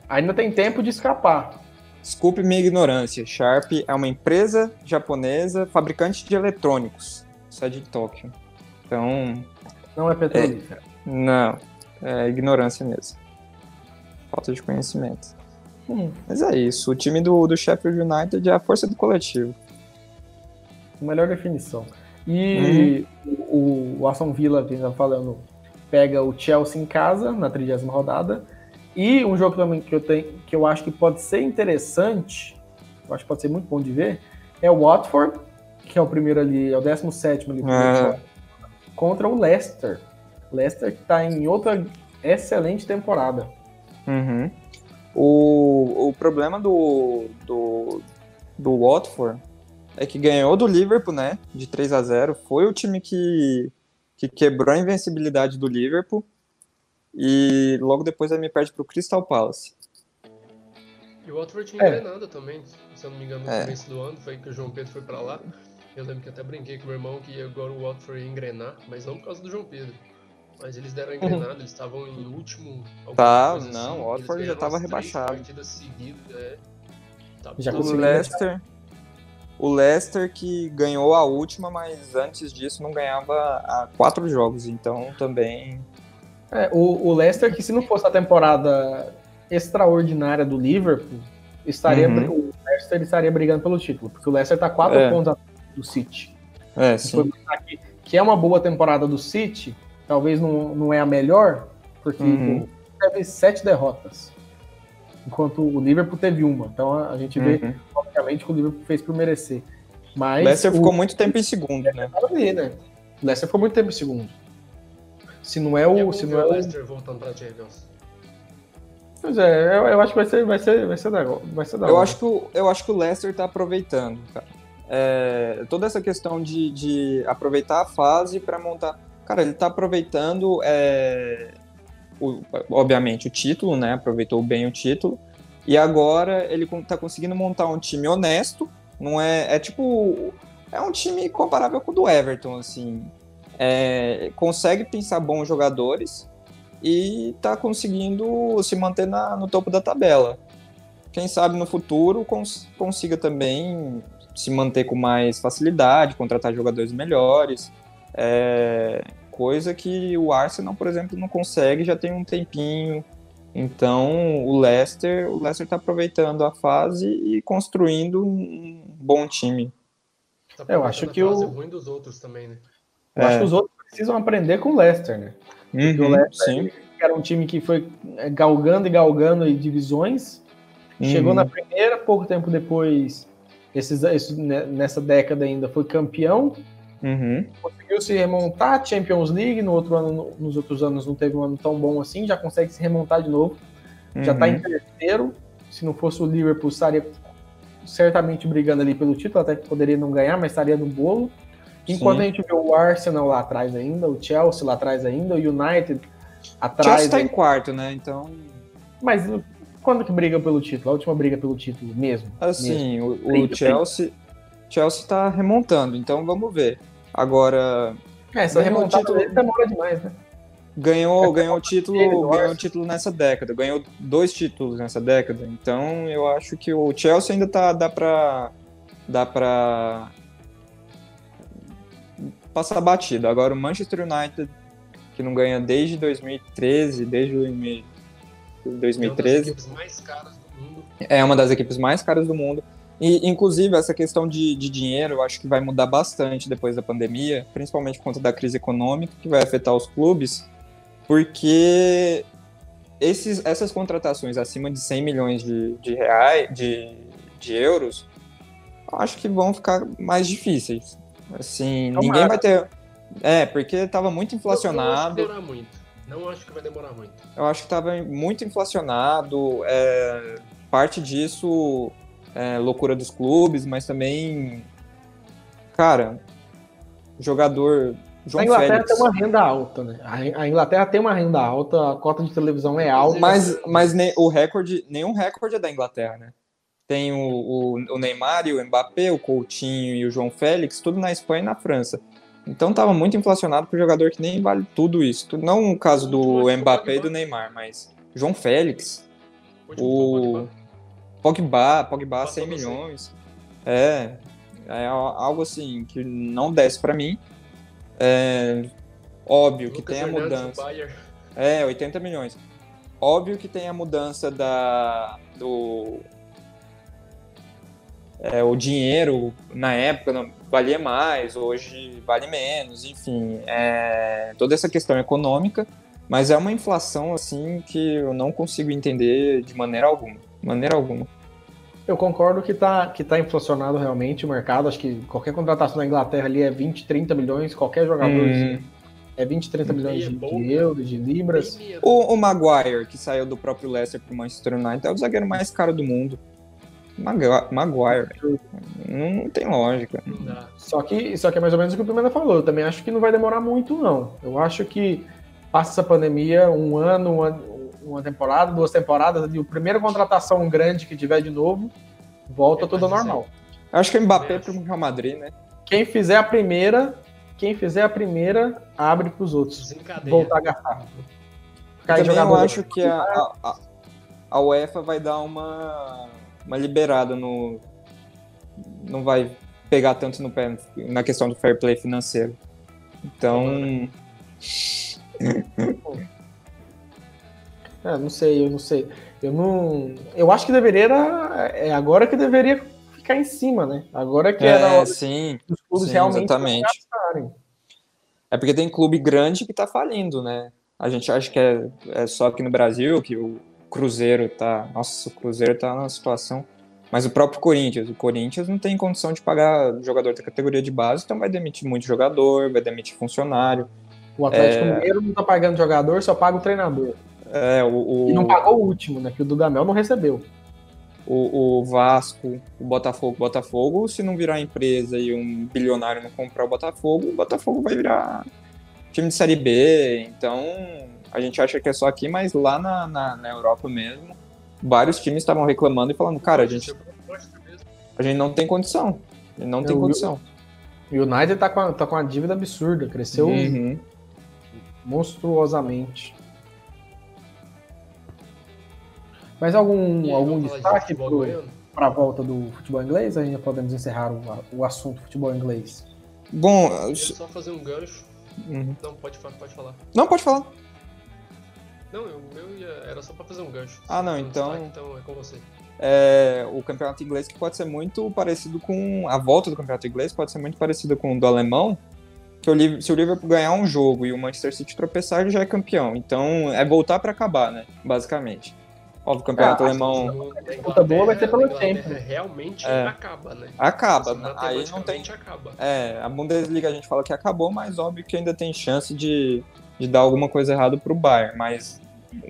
Ainda tem tempo de escapar. Desculpe minha ignorância. Sharp é uma empresa japonesa fabricante de eletrônicos, sede de Tóquio. Então, Não é petrolífera. não, é ignorância mesmo. Falta de conhecimento. Hum, Mas é isso. O time do, do Sheffield United é a força do coletivo. melhor definição. E o, o Aston Villa, que a gente tá falando, pega o Chelsea em casa na 30 rodada. E um jogo também que eu tenho, que eu acho que pode ser interessante, eu acho que pode ser muito bom de ver, é o Watford, que é o primeiro ali, é o 17 ali, É. contra o Leicester. Leicester que tá em outra excelente temporada. Uhum. O, o problema do, do, do Watford é que ganhou do Liverpool, né? De 3 a 0 Foi o time que, que quebrou a invencibilidade do Liverpool. E logo depois aí me perde pro Crystal Palace. E o Watford tinha É. engrenado também, se eu não me engano, no É. começo do ano, foi que o João Pedro foi pra lá. Eu lembro que até brinquei com meu irmão que agora o Watford ia engrenar, mas não por causa do João Pedro. Mas eles deram engrenada, eles estavam em último. Tá, não, assim, o Watford já ganharam tava as três rebaixado. partidas seguidas, é. Tá Já O bem. O Leicester que ganhou a última, mas antes disso não ganhava há quatro jogos, então também. É, o, o Leicester, que se não fosse a temporada extraordinária do Liverpool, estaria, Uhum. o Leicester estaria brigando pelo título, porque o Leicester tá quatro É. pontos atrás do City. É, for pensar que, é uma boa temporada do City, talvez não, não é a melhor, porque Uhum. teve sete derrotas, enquanto o Liverpool teve uma. Então a gente vê, Uhum. obviamente, que o Liverpool fez por merecer. O Mas Leicester o, ficou muito tempo em segundo, né? Tava ali, né? O Leicester ficou muito tempo em segundo. Se não é o. Se não é o o Leicester voltando pra Champions. Pois é, eu, eu acho que vai ser, vai ser, vai ser da, vai ser da Eu hora. acho que o, eu acho que o Leicester tá aproveitando, cara. É, toda essa questão de, de aproveitar a fase para montar. Cara, ele tá aproveitando, é, o- obviamente, o título, né? Aproveitou bem o título. E agora ele con- tá conseguindo montar um time honesto. Não é. É tipo. É um time comparável com o do Everton, assim. É, consegue pensar bons jogadores e tá conseguindo se manter na- no topo da tabela quem sabe no futuro cons- consiga também se manter com mais facilidade, contratar jogadores melhores. É, coisa que o Arsenal, por exemplo, não consegue já tem um tempinho. Então o Leicester, o Leicester está aproveitando a fase e construindo um bom time. Tá Eu acho que o- ruim dos outros também, né? Eu acho É. que os outros precisam aprender com o Leicester, né? Porque o Uhum, Leicester era um time que foi é, galgando e galgando em divisões. Chegou Uhum. na primeira, pouco tempo depois, esses, esses- né, nessa década ainda, foi campeão. Uhum. Conseguiu se remontar, Champions League, no outro ano, no- nos outros anos não teve um ano tão bom assim, já consegue se remontar de novo. Já tá Uhum. em terceiro. Se não fosse o Liverpool, estaria certamente brigando ali pelo título, até que poderia não ganhar, mas estaria no bolo. Enquanto Sim. a gente vê o Arsenal lá atrás ainda, o Chelsea lá atrás ainda, o United O atrás. Chelsea tá em quarto, né? Então, Mas quando que briga pelo título? A última briga pelo título mesmo. mesmo. assim, o, o Trinta, Chelsea, Chelsea tá remontando, então vamos ver. Agora, É, o remontada título- dele demora demais, né? ganhou, ganhou o título, ganhou o título nessa década, ganhou dois títulos nessa década. Então, eu acho que o Chelsea ainda tá dá para dá para passar batido. Agora o Manchester United que não ganha desde 2013, desde 2000 É uma das 2013. equipes mais caras do mundo. É uma das equipes mais caras do mundo. E, inclusive, essa questão de, de dinheiro, eu acho que vai mudar bastante depois da pandemia, principalmente por conta da crise econômica, que vai afetar os clubes, porque esses, essas contratações acima de 100 milhões de, de reais, de, de euros, eu acho que vão ficar mais difíceis. Assim, Tomara. ninguém vai ter... É, porque estava muito inflacionado. demorar muito. Não acho que vai demorar muito. Eu acho que estava muito inflacionado. é, parte disso é loucura dos clubes, mas também, cara, jogador João a Inglaterra Félix. tem uma renda alta, né? A Inglaterra tem uma renda alta, a cota de televisão é alta. Mas, mas ne- o recorde, nenhum recorde é da Inglaterra, né? Tem o, o, o Neymar e o Mbappé, o Coutinho e o João Félix, tudo na Espanha e na França. Então tava muito inflacionado para jogador que nem vale tudo isso. Não o caso do Mbappé e do Neymar, mas João Félix, o Pogba. Pogba, Passou 100 você. milhões. É, é algo assim que não desce para mim. É, óbvio que Lucas tem a mudança. É, 80 milhões. Óbvio que tem a mudança da do é, o dinheiro na época não- valia mais, hoje vale menos, enfim, é, toda essa questão econômica, mas é uma inflação assim que eu não consigo entender de maneira alguma, maneira alguma. Eu concordo que tá, que tá inflacionado realmente o mercado. Acho que qualquer contratação na Inglaterra ali é 20, 30 milhões, qualquer jogador Hum. assim, é 20, 30 milhões de, de euros, de libras. O, o Maguire, que saiu do próprio Leicester para o Manchester United, é o zagueiro mais caro do mundo. Magu- Maguire, não, não tem lógica. Não. Só que, só que é mais ou menos o que o Pimenta falou. Eu também acho que não vai demorar muito, não. Eu acho que passa essa pandemia, um ano, uma, uma temporada, duas temporadas, e a primeira contratação grande que tiver de novo, volta É, tudo normal. Eu acho que o Mbappé É. para o Real Madrid, né? Quem fizer a primeira quem fizer a primeira abre para os outros voltar a gastar. Cai Também eu acho que a, a, a- a UEFA vai dar uma, uma liberada no. Não vai pegar tanto no pé na questão do fair play financeiro. Então. É, não sei, eu não sei. Eu não. Eu acho que deveria. era- É agora que deveria ficar em cima, né? Agora que era a É, sim. dos clubes sim, realmente exatamente. É porque tem clube grande que tá falindo, né? A gente acha que é, é só aqui no Brasil que o Cruzeiro tá. Nossa, o Cruzeiro tá numa situação. Mas o próprio Corinthians, o Corinthians não tem condição de pagar jogador da categoria de base, então vai demitir muito jogador, vai demitir funcionário. O Atlético É. Mineiro não tá pagando jogador, só paga o treinador. É, o, E não o, pagou o último, né? Que o Dudamel não recebeu. o, o Vasco, o Botafogo, Botafogo, se não virar empresa e um bilionário não comprar o Botafogo, o Botafogo vai virar time de Série B. Então, a gente acha que é só aqui, mas lá na, na, na Europa mesmo, vários times estavam reclamando e falando, cara, a gente, a gente não tem condição. Não tem Eu- condição. O United tá com a, tá com uma dívida absurda, cresceu Uhum. monstruosamente. Mas algum, algum destaque para a volta do futebol inglês? Ainda podemos encerrar o, o assunto futebol inglês. Bom, Eu só fazer um gancho. uhum. Não, pode, pode falar. não, pode falar. Não, eu, eu ia, era só pra fazer um gancho. Ah, não, Um então- destaque, então é com você. é, o campeonato inglês que pode ser muito parecido com a volta do campeonato inglês pode ser muito parecida com o do alemão que o se o Liverpool ganhar um jogo e o Manchester City tropeçar ele já é campeão então é voltar para acabar né basicamente óbvio o campeonato Ah, alemão na disputa boa vai ser pelo Inglaterra, tempo. Realmente É. acaba, né? acaba Assim, aí não tem acaba. é a Bundesliga a gente fala que acabou mas óbvio que ainda tem chance de, de dar alguma coisa errada pro Bayern mas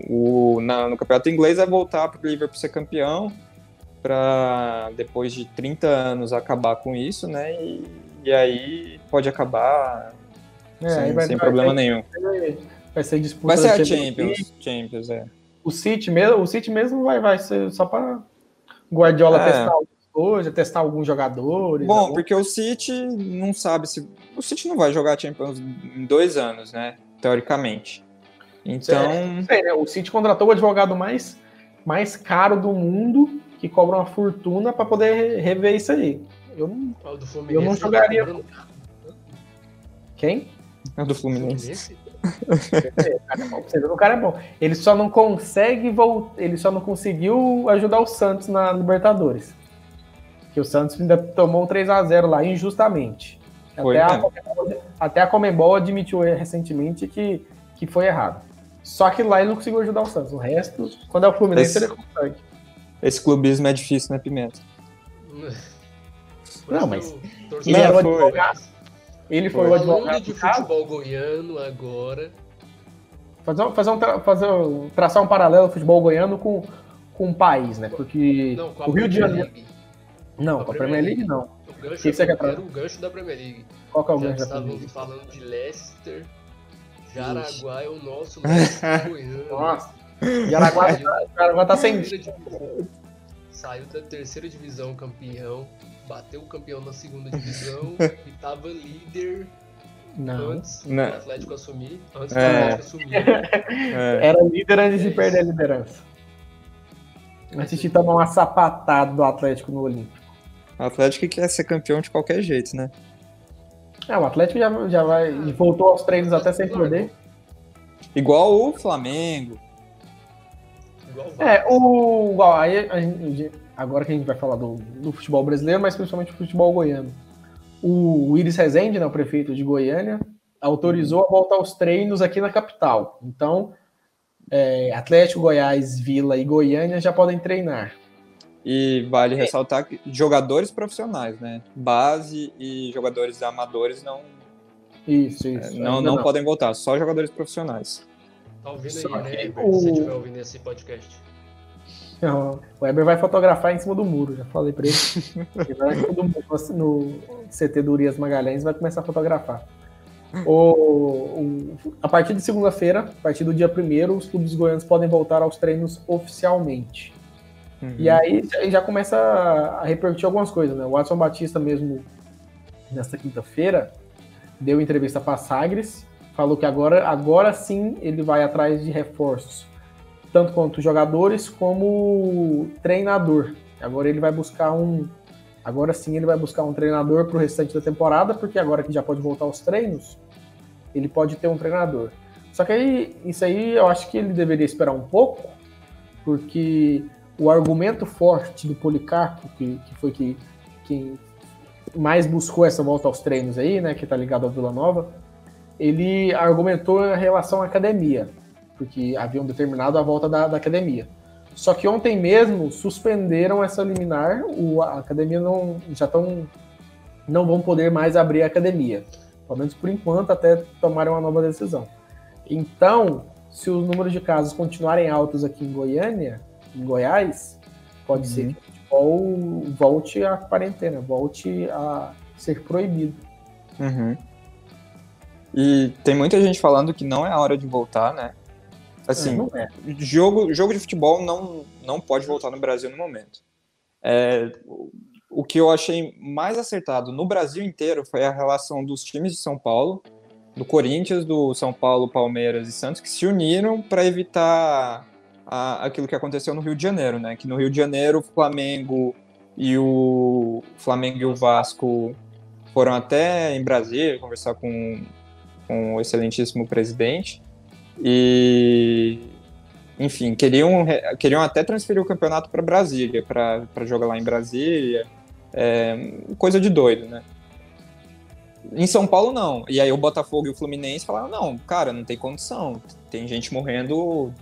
o, na- no campeonato inglês é voltar para o Liverpool ser campeão para depois de 30 anos acabar com isso, né? E, e aí pode acabar É, sem, vai, sem vai- problema vai nenhum. vai ser disputa. Vai ser a Champions. Champions, Champions, é. O City mesmo, o City mesmo vai, vai ser só para Guardiola É. testar coisas, testar alguns jogadores. Bom, algum- porque o City não sabe se. O City não vai jogar Champions em dois anos, né? Teoricamente. Então. Não sei, né? O City contratou o advogado mais, mais caro do mundo, que cobra uma fortuna para poder re- rever isso aí. Eu não... O do Eu Fluminense não tá jogaria-. Quem? É do Fluminense. Que O cara é bom. Ele só não consegue voltar. Ele só não conseguiu ajudar o Santos na Libertadores. Que o Santos ainda tomou um 3x0 lá, injustamente. Foi Até a, mesmo. Comembol, até a Comembol admitiu recentemente que, que foi errado. Só que lá ele não conseguiu ajudar o Santos. O resto, quando é o Fluminense, Esse- ele consegue. Esse clubismo é difícil, né, Pimenta? Não, isso mas- Ele era o pro- advogado. Ele foi, Foi. o advogado de futebol goiano agora. Fazer, fazer um, fazer um- traçar um paralelo do futebol goiano com, com o país, né? Porque Não, com a o Rio de Premier Janeiro. League. Não, Com a Premier League não. O gancho que você quer eu falar? quero o gancho da Premier League. Qual que é o Já gancho da Premier estávamos League? falando de Leicester, Jaraguá é o nosso Leicester goiano. Nossa, Jaraguá, Jaraguá tá sem. Saiu da terceira divisão campeão, bateu o campeão na segunda divisão e tava líder Não. antes Não. do Atlético assumir. Antes do É. Atlético assumir. É. Era líder antes de perder a liderança. Assisti tomar uma sapatada do Atlético no Olímpico. O Atlético quer ser campeão de qualquer jeito, né? É, o Atlético já, já vai. voltou aos treinos até sem perder. Igual o Flamengo. Igual o É, o. igual, aí a gente- agora que a gente vai falar do, do futebol brasileiro, mas principalmente do futebol goiano. O, o Iris Rezende, né, o prefeito de Goiânia, autorizou a volta aos treinos aqui na capital. Então, é, Atlético, Goiás, Vila e Goiânia já podem treinar. E vale ressaltar que jogadores profissionais, né? Base e jogadores amadores não, Isso, isso. É, não, ainda não podem voltar, só jogadores profissionais. Tá ouvindo Só aí, né, que o- Se você estiver ouvindo esse podcast. Não, o Weber vai fotografar em cima do muro, já falei pra ele. Ele vai mundo no CT do Urias Magalhães vai começar a fotografar. O, o- a partir de segunda-feira, a partir do dia 1 os clubes goianos podem voltar aos treinos oficialmente. Uhum. E aí já- já começa a repercutir algumas coisas, né? O Watson Batista mesmo, nesta quinta-feira, deu entrevista para Sagres, falou que agora, agora sim ele vai atrás de reforços, tanto quanto jogadores como treinador. Agora ele vai buscar um, agora sim ele vai buscar um treinador para o restante da temporada, porque agora que já pode voltar aos treinos, ele pode ter um treinador. Só que aí, isso aí eu acho que ele deveria esperar um pouco, porque o argumento forte do Policarpo, que, que foi que, que mais buscou essa volta aos treinos aí, né, que tá ligado ao Vila Nova, ele argumentou em relação à academia, porque haviam determinado a volta da, da academia. Só que ontem mesmo suspenderam essa liminar, o, a academia não já estão não vão poder mais abrir a academia, pelo menos por enquanto até tomarem uma nova decisão. Então, se os números de casos continuarem altos aqui em Goiânia, em Goiás, pode uhum. ser que o futebol volte à quarentena, volte a ser proibido. Uhum. E tem muita gente falando que não é a hora de voltar, né? Assim, é, é. jogo, jogo de futebol não, não pode voltar no Brasil no momento. É, o que eu achei mais acertado no Brasil inteiro foi a relação dos times de São Paulo do Corinthians, do São Paulo, Palmeiras e Santos, que se uniram para evitar a, aquilo que aconteceu no Rio de Janeiro, né? Que no Rio de Janeiro o Flamengo e o Flamengo e o Vasco foram até em Brasília conversar com, com o excelentíssimo presidente e enfim queriam queriam até transferir o campeonato para Brasília para jogar lá em Brasília é, coisa de doido, né? Em São Paulo, não. E aí o Botafogo e o Fluminense falaram: não, cara, não tem condição. Tem gente morrendo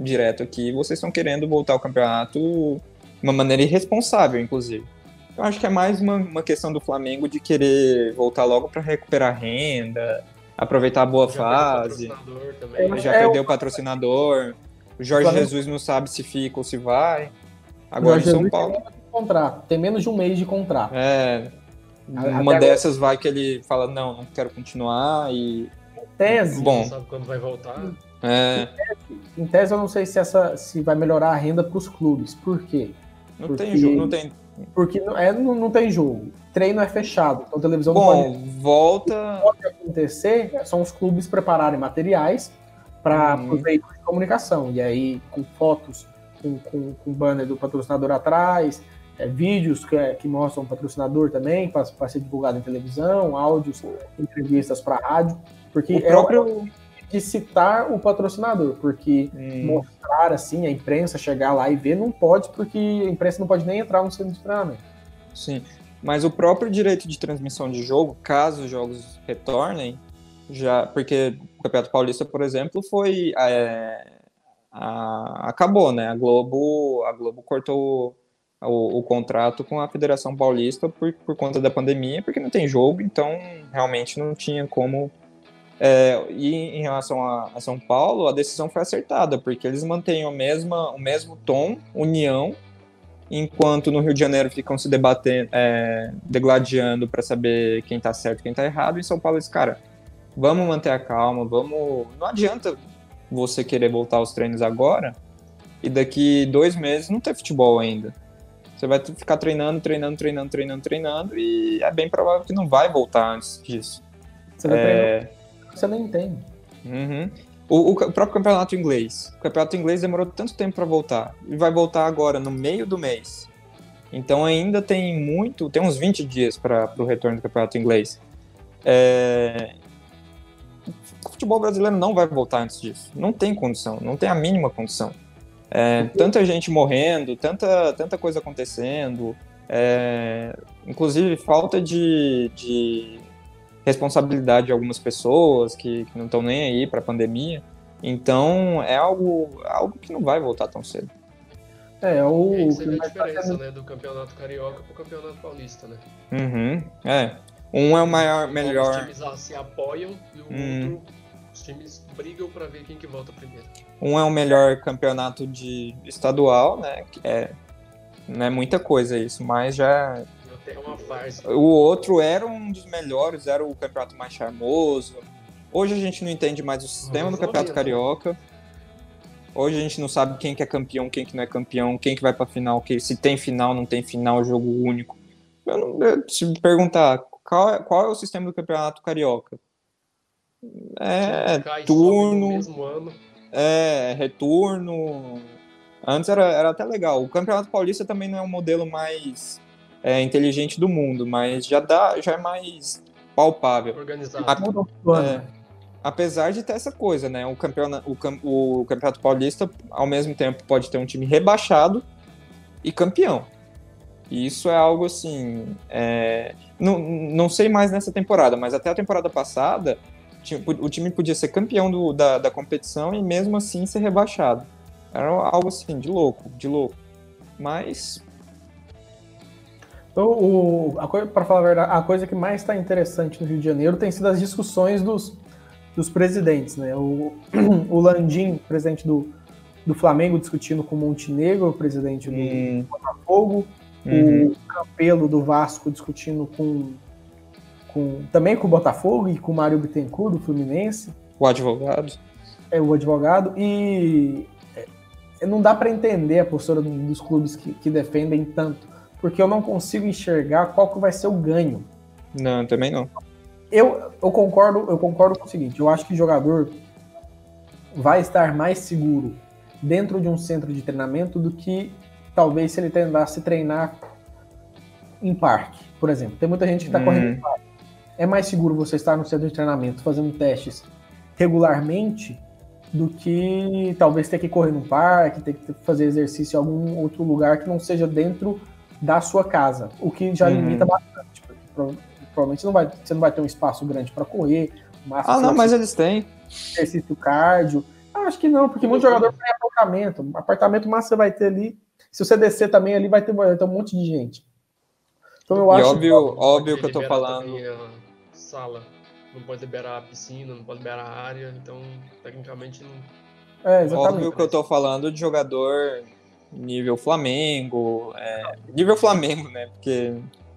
direto aqui. Vocês estão querendo voltar ao campeonato de uma maneira irresponsável, inclusive. Eu acho que é mais uma, uma questão do Flamengo de querer voltar logo para recuperar renda, aproveitar a boa já fase. Perdeu já é, perdeu o patrocinador. O Jorge o Jesus não sabe se fica ou se vai. Agora em São Paulo. Tem, contrato, tem menos de um mês de contrato. É, uma Até dessas agora... vai que ele fala, não, não quero continuar e. Em tese. Bom. Não sabe quando vai voltar. É... Em, tese, em tese, eu não sei se, essa, se vai melhorar a renda para os clubes. Por quê? Não porque, tem jogo, não tem. Porque não, é, não, não tem jogo. Treino é fechado, então a televisão Bom, não pode. volta. O que pode acontecer são os clubes prepararem materiais para hum. os veículos de comunicação. E aí, com fotos, com, com, com banner do patrocinador atrás, é, vídeos que, é, que, mostram o patrocinador também, para ser divulgado em televisão, áudios, entrevistas para rádio, porque o próprio é de citar o patrocinador, porque hum. mostrar assim, a imprensa chegar lá e ver não pode, porque a imprensa não pode nem entrar no centro de treinamento. Sim, mas o próprio direito de transmissão de jogo, caso os jogos retornem, já porque o Campeonato Paulista, por exemplo, foi é, a, acabou, né? A Globo, a Globo cortou o, o, contrato com a Federação Paulista por, por conta da pandemia, porque não tem jogo, então realmente não tinha como. É, e em relação a, a, São Paulo, a decisão foi acertada, porque eles mantêm o, mesma, o mesmo tom, união, enquanto no Rio de Janeiro ficam se debatendo, é, degladiando para saber quem está certo e quem está errado, em São Paulo eles, cara, vamos manter a calma, vamos. Não adianta você querer voltar aos treinos agora e daqui dois meses não ter futebol ainda. Você vai ficar treinando, treinando, treinando, treinando, treinando, e é bem provável que não vai voltar antes disso. Você vai é... treinar, você nem entende. Uhum. O, o, próprio campeonato inglês. O campeonato inglês demorou tanto tempo para voltar. E vai voltar agora, no meio do mês. Então ainda tem muito, tem uns 20 dias para o retorno do campeonato inglês. É... O futebol brasileiro não vai voltar antes disso. Não tem condição, não tem a mínima condição. É, tanta gente morrendo, tanta, tanta coisa acontecendo, é, inclusive falta de, de, responsabilidade de algumas pessoas que, que não estão nem aí para a pandemia. Então é algo, algo que não vai voltar tão cedo. É, o. E você vê a diferença né, do campeonato carioca para o campeonato paulista, né? Uhum, é. Um é o maior, melhor. Os times se apoiam e o hum. outro, os times brigam para ver quem que volta primeiro. Um é o melhor campeonato de estadual, né? É, não é muita coisa isso, mas já. É uma farsa. O outro era um dos melhores, era o campeonato mais charmoso. Hoje a gente não entende mais o sistema do campeonato carioca. Hoje a gente não sabe quem que é campeão, quem que não é campeão, quem que vai para final, que se tem final, não tem final, jogo único. Eu não, eu, se me perguntar qual é, qual é o sistema do campeonato carioca? É, turno, ano. é, retorno. Antes era, era até legal. O Campeonato Paulista também não é um modelo mais é, inteligente do mundo, mas já dá, já é mais palpável. Organizado. A- É. Apesar de ter essa coisa, né? O, campeona, o, cam- o Campeonato Paulista, ao mesmo tempo, pode ter um time rebaixado e campeão. E isso é algo assim. é, Não, não sei mais nessa temporada, mas até a temporada passada, o time podia ser campeão do- da, da competição e mesmo assim ser rebaixado. Era algo assim, de louco, de louco. Mas. Então, o, a coisa, para falar a verdade, a coisa que mais está interessante no Rio de Janeiro tem sido as discussões dos, dos presidentes, né? O, o Landim, presidente do, do Flamengo, discutindo com o Montenegro, presidente do hum, Botafogo, uhum, o Campelo do Vasco discutindo com, com também com o Botafogo e com o Mário Bittencourt do Fluminense, o advogado. é o advogado, e é, não dá para entender a postura do- dos clubes que, que defendem tanto, porque eu não consigo enxergar qual que vai ser o ganho. Não, também não. Eu, eu concordo, eu concordo com o seguinte, eu acho que o jogador vai estar mais seguro dentro de um centro de treinamento do que talvez se ele tentasse treinar em parque, por exemplo. Tem muita gente que está Hum. correndo em parque. É mais seguro você estar no centro de treinamento fazendo testes regularmente do que talvez ter que correr no parque, ter que fazer exercício em algum outro lugar que não seja dentro da sua casa, o que já Uhum. limita bastante. prova- Provavelmente não vai, você não vai ter um espaço grande para correr, Ah, que não, mas eles têm. exercício cardio. Ah, acho que não, porque muito jogador tem apartamento. Apartamento máximo você vai ter ali. Se você descer também ali, vai ter, vai ter um monte de gente. Então eu E acho óbvio, óbvio que eu tô falando. sala. Não pode liberar a piscina, não pode liberar a área, então tecnicamente não. É, exatamente. Óbvio que eu tô falando de jogador nível Flamengo, é, nível Flamengo, né? Porque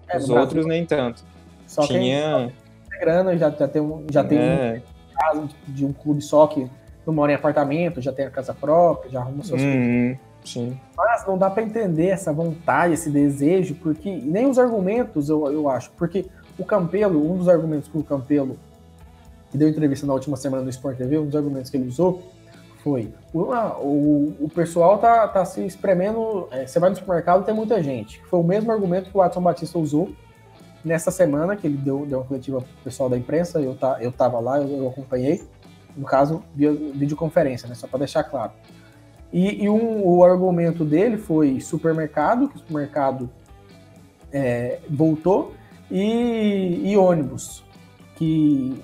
É, os outros Brasil, nem tanto. Só Tinha. tem grana já, já tem, um, já tem um é, caso de um clube só que não mora em apartamento, já tem a casa própria, já arruma suas coisas. uhum, sim. Mas não dá para entender essa vontade, esse desejo, porque nem os argumentos eu, eu acho, porque o Campelo, um dos argumentos que o Campelo, que deu entrevista na última semana no Sport TV, um dos argumentos que ele usou foi: o, ah, o, o pessoal tá, tá se espremendo, é, você vai no supermercado tem muita gente. Foi o mesmo argumento que o Watson Batista usou nessa semana, que ele deu, deu uma coletiva pro pessoal da imprensa, eu, tá, eu tava lá, eu, eu acompanhei, no caso, via videoconferência, né, só para deixar claro. E, e um, o argumento dele foi supermercado, que o supermercado é, voltou, e, e ônibus, que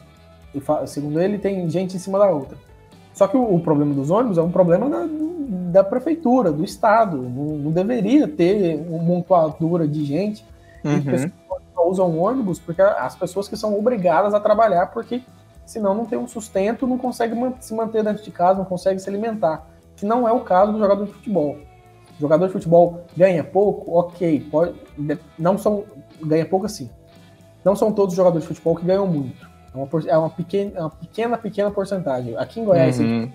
segundo ele tem gente em cima da outra. Só que o, o problema dos ônibus é um problema da, da prefeitura, do estado. Não, não deveria ter uma montuadura de gente Uhum. pessoas só usam ônibus porque as pessoas que são obrigadas a trabalhar, porque senão não tem um sustento, não consegue se manter dentro de casa, não consegue se alimentar. Que não é o caso do jogador de futebol. O jogador de futebol ganha pouco, ok, pode, de- não são ganha pouco assim. Não são todos os jogadores de futebol que ganham muito. É uma, é uma pequena, é uma pequena, pequena porcentagem. Aqui em Goiás, Uhum.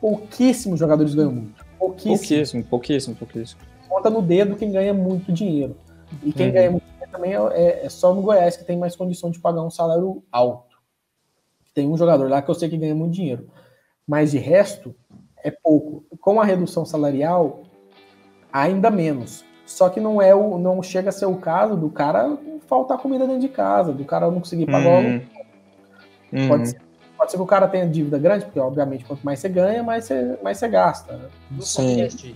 pouquíssimos jogadores ganham muito. Pouquíssimos Pouquíssimo, pouquíssimo, pouquíssimo. conta no dedo quem ganha muito dinheiro. E quem Uhum. ganha muito dinheiro também é, é só no Goiás que tem mais condição de pagar um salário alto. Tem um jogador lá que eu sei que ganha muito dinheiro. Mas de resto, é pouco. Com a redução salarial, ainda menos. Só que não é o, não chega a ser o caso do cara faltar comida dentro de casa, do cara não conseguir pagar o aluguel. Uhum. Pode ser, pode ser que o cara tenha dívida grande, porque obviamente quanto mais você ganha, mais você, mais você gasta. Sim.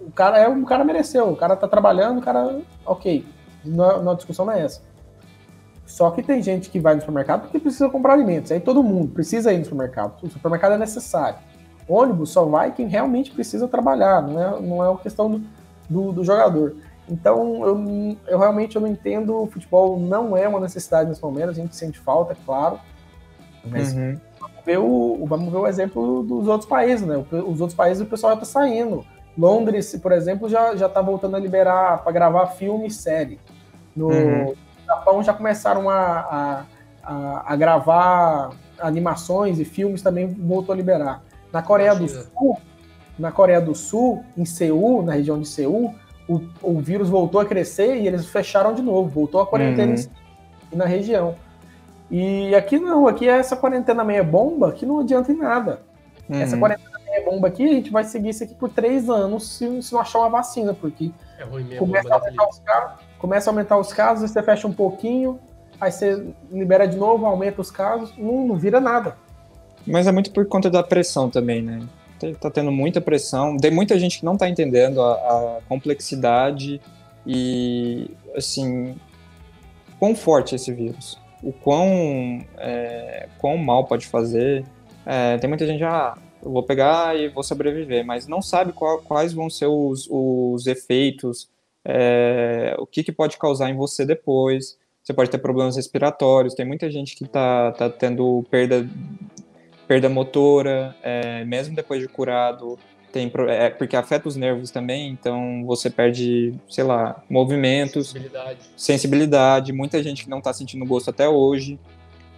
o cara é o cara mereceu, o cara tá trabalhando, o cara, ok, não, é- não, a discussão não é essa. Só que tem gente que vai no supermercado porque precisa comprar alimentos, aí todo mundo precisa ir no supermercado, o supermercado é necessário. Ônibus só vai quem realmente precisa trabalhar, não é, não é uma questão do, do, do jogador. Então, eu, eu realmente eu não entendo, o futebol não é uma necessidade nesse momento, a gente sente falta, é claro, mas Uhum. vamos ver o, vamos ver o exemplo dos outros países, né? Os outros países o pessoal já tá saindo. Londres, por exemplo, já, já tá voltando a liberar para gravar filme e série. No Uhum. Japão já começaram a, a, a, a gravar animações e filmes também voltou a liberar. Na Coreia do. Sul, na Coreia do Sul, em Seul, na região de Seul, o, o vírus voltou a crescer e eles fecharam de novo, voltou a quarentena. Uhum. na região. E aqui não, aqui é essa quarentena meia bomba que não adianta em nada. Uhum. Essa quarentena meia bomba aqui, a gente vai seguir isso aqui por três anos se, se não achar uma vacina, porque é ruim mesmo, começa, a aumentar os casos, começa a aumentar os casos, você fecha um pouquinho, aí você libera de novo, aumenta os casos, não, não vira nada. Mas é muito por conta da pressão também, né? Tá tendo muita pressão, tem muita gente que não tá entendendo a, a complexidade e, assim, quão forte é esse vírus, o quão, é, quão mal pode fazer. É, tem muita gente, ah, eu vou pegar e vou sobreviver, mas não sabe qual, quais vão ser os, os efeitos, é, o que, que pode causar em você depois. Você pode ter problemas respiratórios, tem muita gente que está tá tendo perda, perda motora, é, mesmo depois de curado, tem, é, porque afeta os nervos também, então você perde, sei lá, movimentos, sensibilidade, sensibilidade muita gente que não está sentindo gosto até hoje,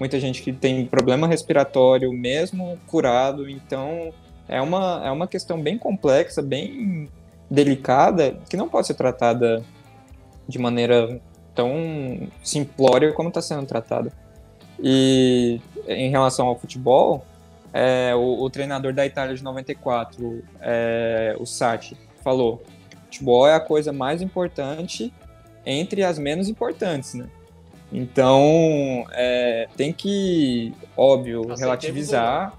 muita gente que tem problema respiratório mesmo curado, então é uma, é uma questão bem complexa, bem delicada, que não pode ser tratada de maneira tão simplória como está sendo tratada. E em relação ao futebol, é, o, o, treinador da Itália de 94, é, o Sati, falou: futebol é a coisa mais importante entre as menos importantes, né? Então, é, tem que, óbvio, aceitemos relativizar.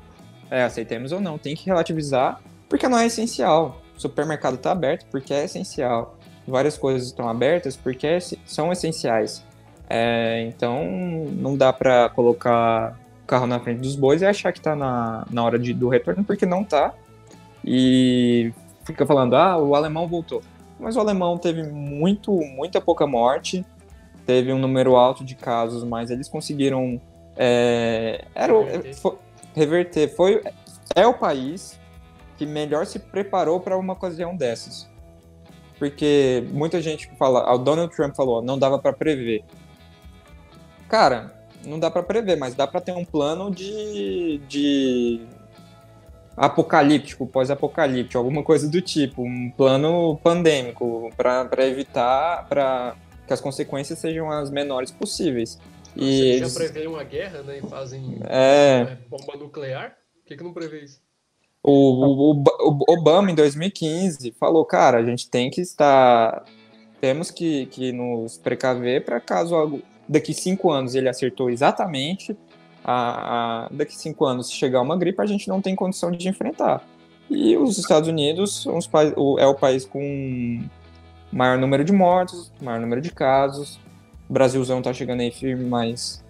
É, aceitemos ou não, tem que relativizar, porque não é essencial. O supermercado está aberto porque é essencial. Várias coisas estão abertas porque é, são essenciais. É, então, não dá para colocar carro na frente dos bois e achar que está na, na hora de, do retorno, porque não está. E fica falando, ah, o alemão voltou. Mas o alemão teve muito, muita pouca morte teve um número alto de casos, mas eles conseguiram é, era reverter. Foi, reverter. Foi, é o país que melhor se preparou para uma ocasião dessas. Porque muita gente fala, o Donald Trump falou, não dava para prever. Cara, não dá para prever, mas dá para ter um plano de, de apocalíptico, pós-apocalíptico, alguma coisa do tipo, um plano pandêmico para evitar, para que as consequências sejam as menores possíveis. E Você eles... já prevê uma guerra, né? E fazem é... bomba nuclear? Por que, que não prevê isso? O, o, o, Obama, em 2015, falou, cara, a gente tem que estar... Temos que, que nos precaver para caso algo... daqui cinco anos ele acertou exatamente, a, a, daqui cinco anos se chegar uma gripe, a gente não tem condição de enfrentar. E os Estados Unidos são os, é o país com maior número de mortos, maior número de casos. O Brasilzão tá chegando aí firme, mas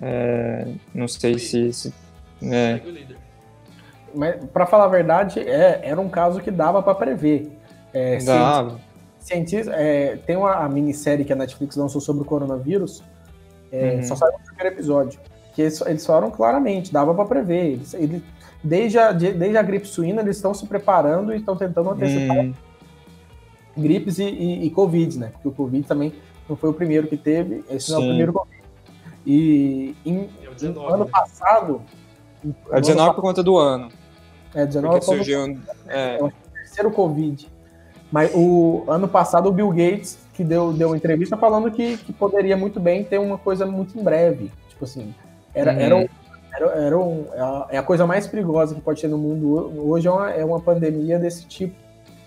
é, não sei se. se é. Mas, para falar a verdade, é, era um caso que dava para prever. É, dava. Cientista, é, tem uma a minissérie que a Netflix lançou sobre o coronavírus, é, uhum. só saiu no primeiro episódio. Que eles, eles falaram claramente, dava para prever. Eles, eles, desde, a, desde a gripe suína, eles estão se preparando e estão tentando antecipar uhum gripes e, e, e, Covid, né? Porque o Covid também não foi o primeiro que teve, esse Sim. não é o primeiro Covid. E em, é 19, ano né? passado. É 19 ano, por conta do ano. É, 19 por surgiu, do, é. é o terceiro Covid. Mas o ano passado o Bill Gates que deu, deu uma entrevista falando que, que poderia muito bem ter uma coisa muito em breve. Tipo assim, era, uhum. era, um, era, era um, é a coisa mais perigosa que pode ter no mundo hoje é uma, é uma pandemia desse tipo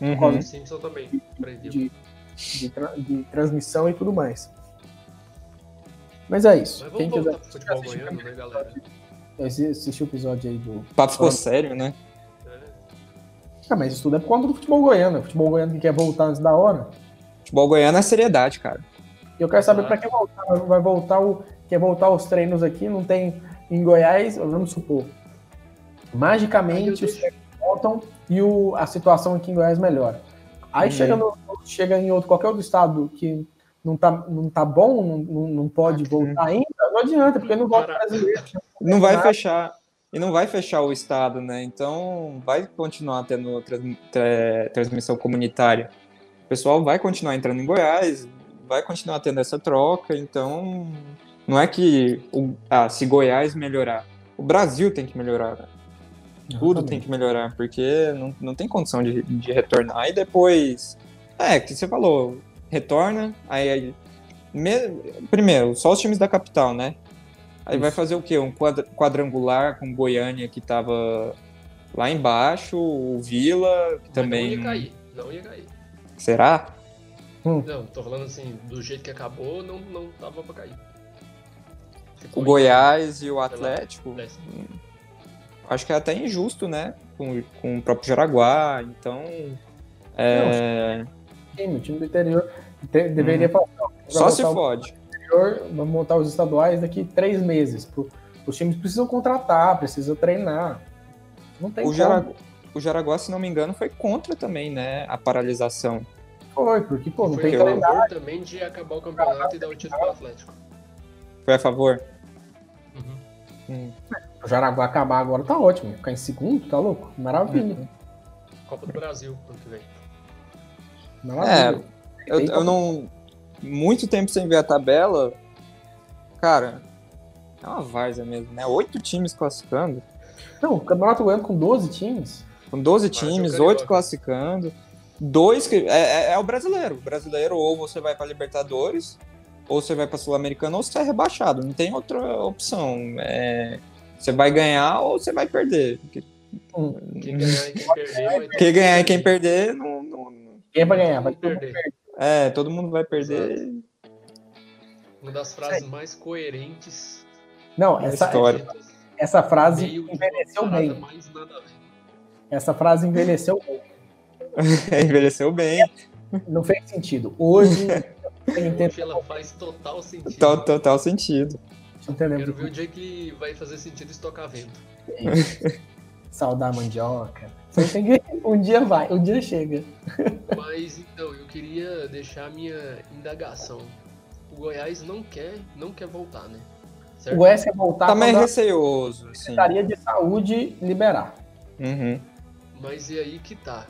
Uhum. Simpson também, de, de, de, de, transmissão e tudo mais. Mas é isso. Mas Quem quiser futebol goiano, né, galera? Assistiu o episódio aí do. O papo ficou sério, né? Ah, mas isso tudo é por conta do futebol goiano. O futebol goiano que quer voltar antes da hora. Futebol goiano é seriedade, cara. Eu quero saber para quem voltar. Vai voltar o. Quer voltar os treinos aqui, não tem em Goiás, vamos supor. Magicamente os treinos voltam e o, a situação aqui em Goiás melhora. Aí uhum. chega, no, chega em outro, qualquer outro estado que não tá, não tá bom, não, não pode voltar ainda, não adianta, porque não volta brasileiro. Não vai fechar. E não vai fechar o estado, né? Então vai continuar tendo trans, transmissão comunitária. O pessoal vai continuar entrando em Goiás, vai continuar tendo essa troca, então não é que o, ah, se Goiás melhorar, o Brasil tem que melhorar. Né? Tudo tem que melhorar, porque não, não tem condição de, de retornar. E depois, é, que você falou, retorna, aí, aí me- primeiro, só os times da capital, né? Aí vai Isso. fazer o quê? Um quadra- quadrangular com Goiânia que tava lá embaixo, o Vila, que Mas também. Não ia cair, não ia cair. Será? Não, tô falando assim, do jeito que acabou, não, não tava pra cair. Ficou O Goiás e o Atlético. É. Acho que é até injusto, né? Com, com o próprio Jaraguá. Então. É, time, o time do interior te- deveria falar, não, vai só se o fode. Interior, vamos montar os estaduais daqui três meses. Pro- Os times precisam contratar, precisam treinar. Não tem O, como. Jara- o Jaraguá, se não me engano, foi contra também, né? A paralisação. Foi, porque, pô, não Foi tem a calendário. favor também de acabar o campeonato e dar o título pro Atlético. Foi a favor? Uhum. Hum. O Jaraguá acabar agora tá ótimo. Ficar em segundo, tá louco? Maravilha. Uhum. Copa do Brasil, ano que vem. Maravilha. Eu, eu não. Muito tempo sem ver a tabela. Cara, é uma várzea mesmo, né? Oito times classificando. Não, o Campeonato Goiano com 12 times. Com 12 Mas o times, oito classificando. Dois que. É, é- é o brasileiro. O brasileiro, ou você vai pra Libertadores, ou você vai pra Sul-Americana, ou você é rebaixado. Não tem outra opção. É, você vai ganhar ou você vai perder. Porque Hum. Quem ganhar e quem perder Quem ganhar e quem perder, não, não- Quem vai ganhar? Vai Vai perder. É, todo mundo vai perder. Uma das frases mais coerentes. Não, É essa, história. ditas, essa frase envelheceu bem. mais nada a ver. Essa frase envelheceu bem. Envelheceu bem. Não fez sentido. Hoje. Hoje ela faz total sentido. Total, total sentido. Quero ver o dia que vai fazer sentido estocar vento. Saudar a mandioca. Tem que. Um dia vai, um dia chega. Mas então, eu queria deixar a minha indagação. O Goiás não quer, não quer voltar, né? O Certo? Goiás quer voltar Tá meio quando a receoso, assim. Secretaria de Saúde liberar. Uhum. Mas e aí que tá.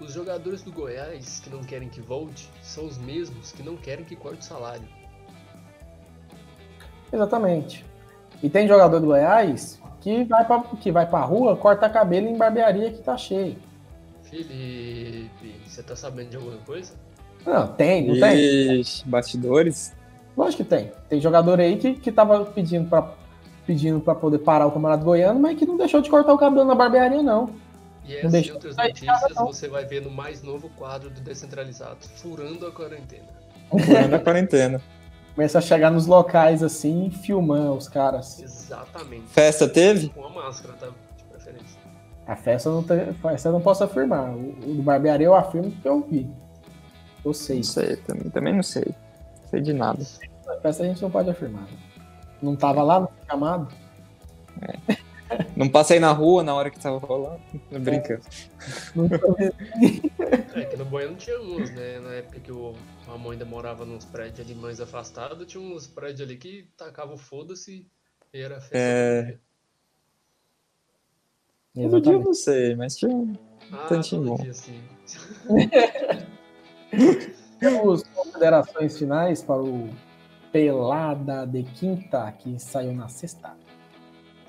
Os jogadores do Goiás que não querem que volte são os mesmos que não querem que corte o salário. Exatamente. E tem jogador do Goiás que vai pra, que vai pra rua, corta cabelo em barbearia que tá cheio. Felipe, você tá sabendo de alguma coisa? Não, tem, não tem? Ixi, bastidores. Lógico que tem. Tem jogador aí que, que tava pedindo pra, pedindo pra poder parar o Campeonato Goiano, mas que não deixou de cortar o cabelo na barbearia, não. E essas e outras casa, notícias você vai ver no mais novo quadro do Descentralizado, Furando a Quarentena. Furando a quarentena. Começa a chegar nos locais assim e filmar os caras. Exatamente. Festa teve? Com a máscara, tá? De preferência. A festa eu não, festa eu não posso afirmar. O, o do barbearia eu afirmo porque eu vi. Eu sei. Não sei, também, também não sei. Não sei de nada. A festa a gente não pode afirmar. Não tava lá no chamado? Não passei na rua na hora que tava rolando. Tô brincando. Não É que no Boiano tinha uns, né? Na época que o a mãe ainda morava nos prédios ali mais afastados, tinha uns prédios ali que tacavam foda-se e era festa. É. todo dia. Eu não sei, mas tinha. um Ah, Tantinho bom. dia sim. Temos considerações finais para o Pelada de Quinta, que saiu na sexta.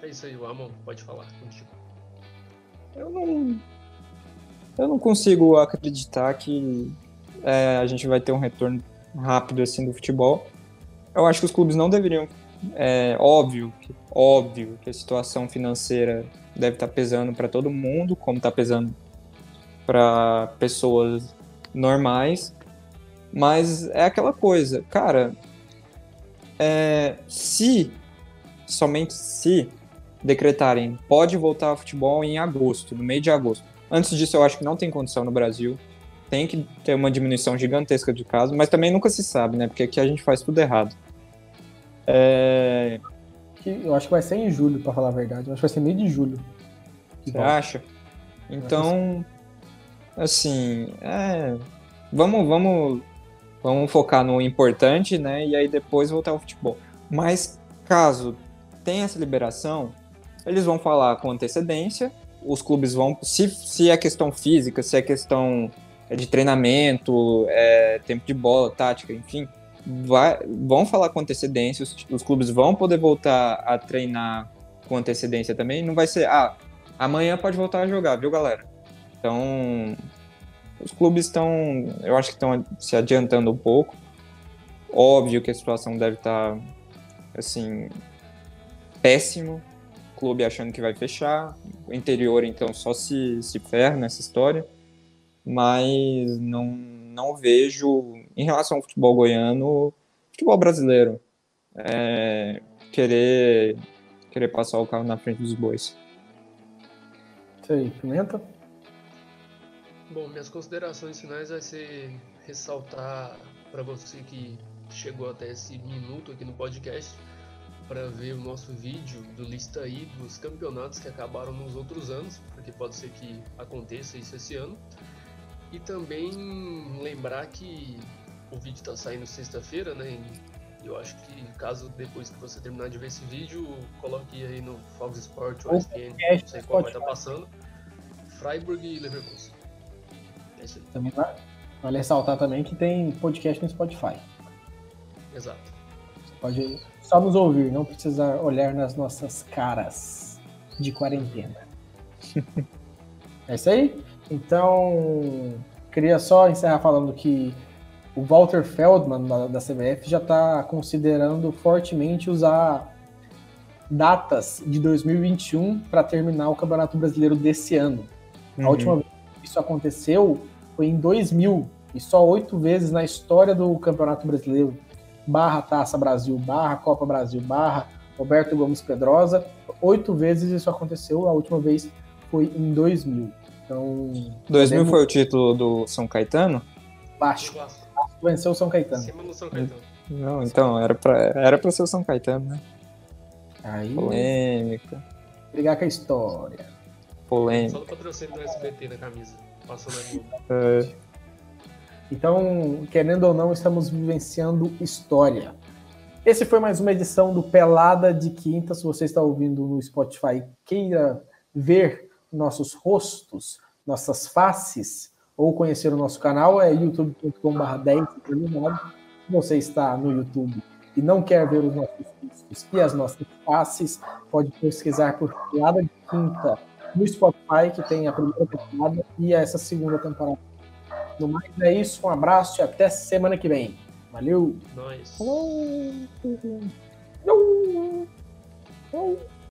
É isso aí, Amon, pode falar contigo. Eu não. Eu não consigo acreditar que é, a gente vai ter um retorno rápido assim do futebol. Eu acho que os clubes não deveriam. É óbvio, óbvio que a situação financeira deve estar pesando para todo mundo, como está pesando para pessoas normais. Mas é aquela coisa, cara. é, se somente se decretarem pode voltar ao futebol em agosto, no meio de agosto. Antes disso, eu acho que não tem condição no Brasil. Tem que ter uma diminuição gigantesca de casos, mas também nunca se sabe, né? Porque aqui a gente faz tudo errado. É, eu acho que vai ser em julho, para falar a verdade. Eu acho que vai ser meio de julho. Você acha? Então, assim, é, vamos, vamos, vamos focar no importante, né? E aí depois voltar ao futebol. Mas caso tenha essa liberação, eles vão falar com antecedência. Os clubes vão, se, se é questão física, se é questão de treinamento, é, tempo de bola, tática, enfim, vai, vão falar com antecedência. Os, os clubes vão poder voltar a treinar com antecedência também. Não vai ser, ah, amanhã pode voltar a jogar, viu, galera? Então, os clubes estão, eu acho que estão se adiantando um pouco. Óbvio que a situação deve estar, assim, péssimo. O clube achando que vai fechar. O interior, então, só se, se ferra nessa história. Mas não, não vejo, em relação ao futebol goiano, futebol brasileiro, é, querer, querer passar o carro na frente dos bois. Isso aí, Pimenta? Bom, minhas considerações finais vai ser ressaltar para você que chegou até esse minuto aqui no podcast para ver o nosso vídeo do lista aí dos campeonatos que acabaram nos outros anos, porque pode ser que aconteça isso esse ano. E também lembrar que o vídeo está saindo sexta-feira, né? E eu acho que caso depois que você terminar de ver esse vídeo, coloque aí no Fox Sport ou ESPN, não sei qual vai estar tá passando, Freiburg e Leverkusen. É isso aí. Também vale ressaltar também que tem podcast no Spotify. Exato. Pode só nos ouvir, não precisa olhar nas nossas caras de quarentena. é isso aí? Então, queria só encerrar falando que o Walter Feldman da, da CBF já está considerando fortemente usar datas de 2021 para terminar o Campeonato Brasileiro desse ano. Uhum. A última vez que isso aconteceu foi em 2000 e só oito vezes na história do Campeonato Brasileiro barra Taça Brasil, barra Copa Brasil, barra Roberto Gomes Pedrosa. Oito vezes isso aconteceu, a última vez foi em 2000. Então, 2000 podemos... foi o título do São Caetano? Baixo. Venceu o São Caetano. Cima do São Caetano. Não, então, era pra, era pra ser o São Caetano, né? Aí. Polêmica. Brigar com a história. Polêmica. Só o patrocínio do SBT na camisa. Globo. É. Então, querendo ou não, estamos vivenciando história. Esse foi mais uma edição do Pelada de Quinta. Se você está ouvindo no Spotify, queira ver nossos rostos, nossas faces, ou conhecer o nosso canal, é youtube.com.br 10 Se você está no YouTube e não quer ver os nossos rostos e as nossas faces, pode pesquisar por Pelada de Quinta no Spotify, que tem a primeira temporada e essa segunda temporada no mais é isso, um abraço e até semana que vem. Valeu! Nós.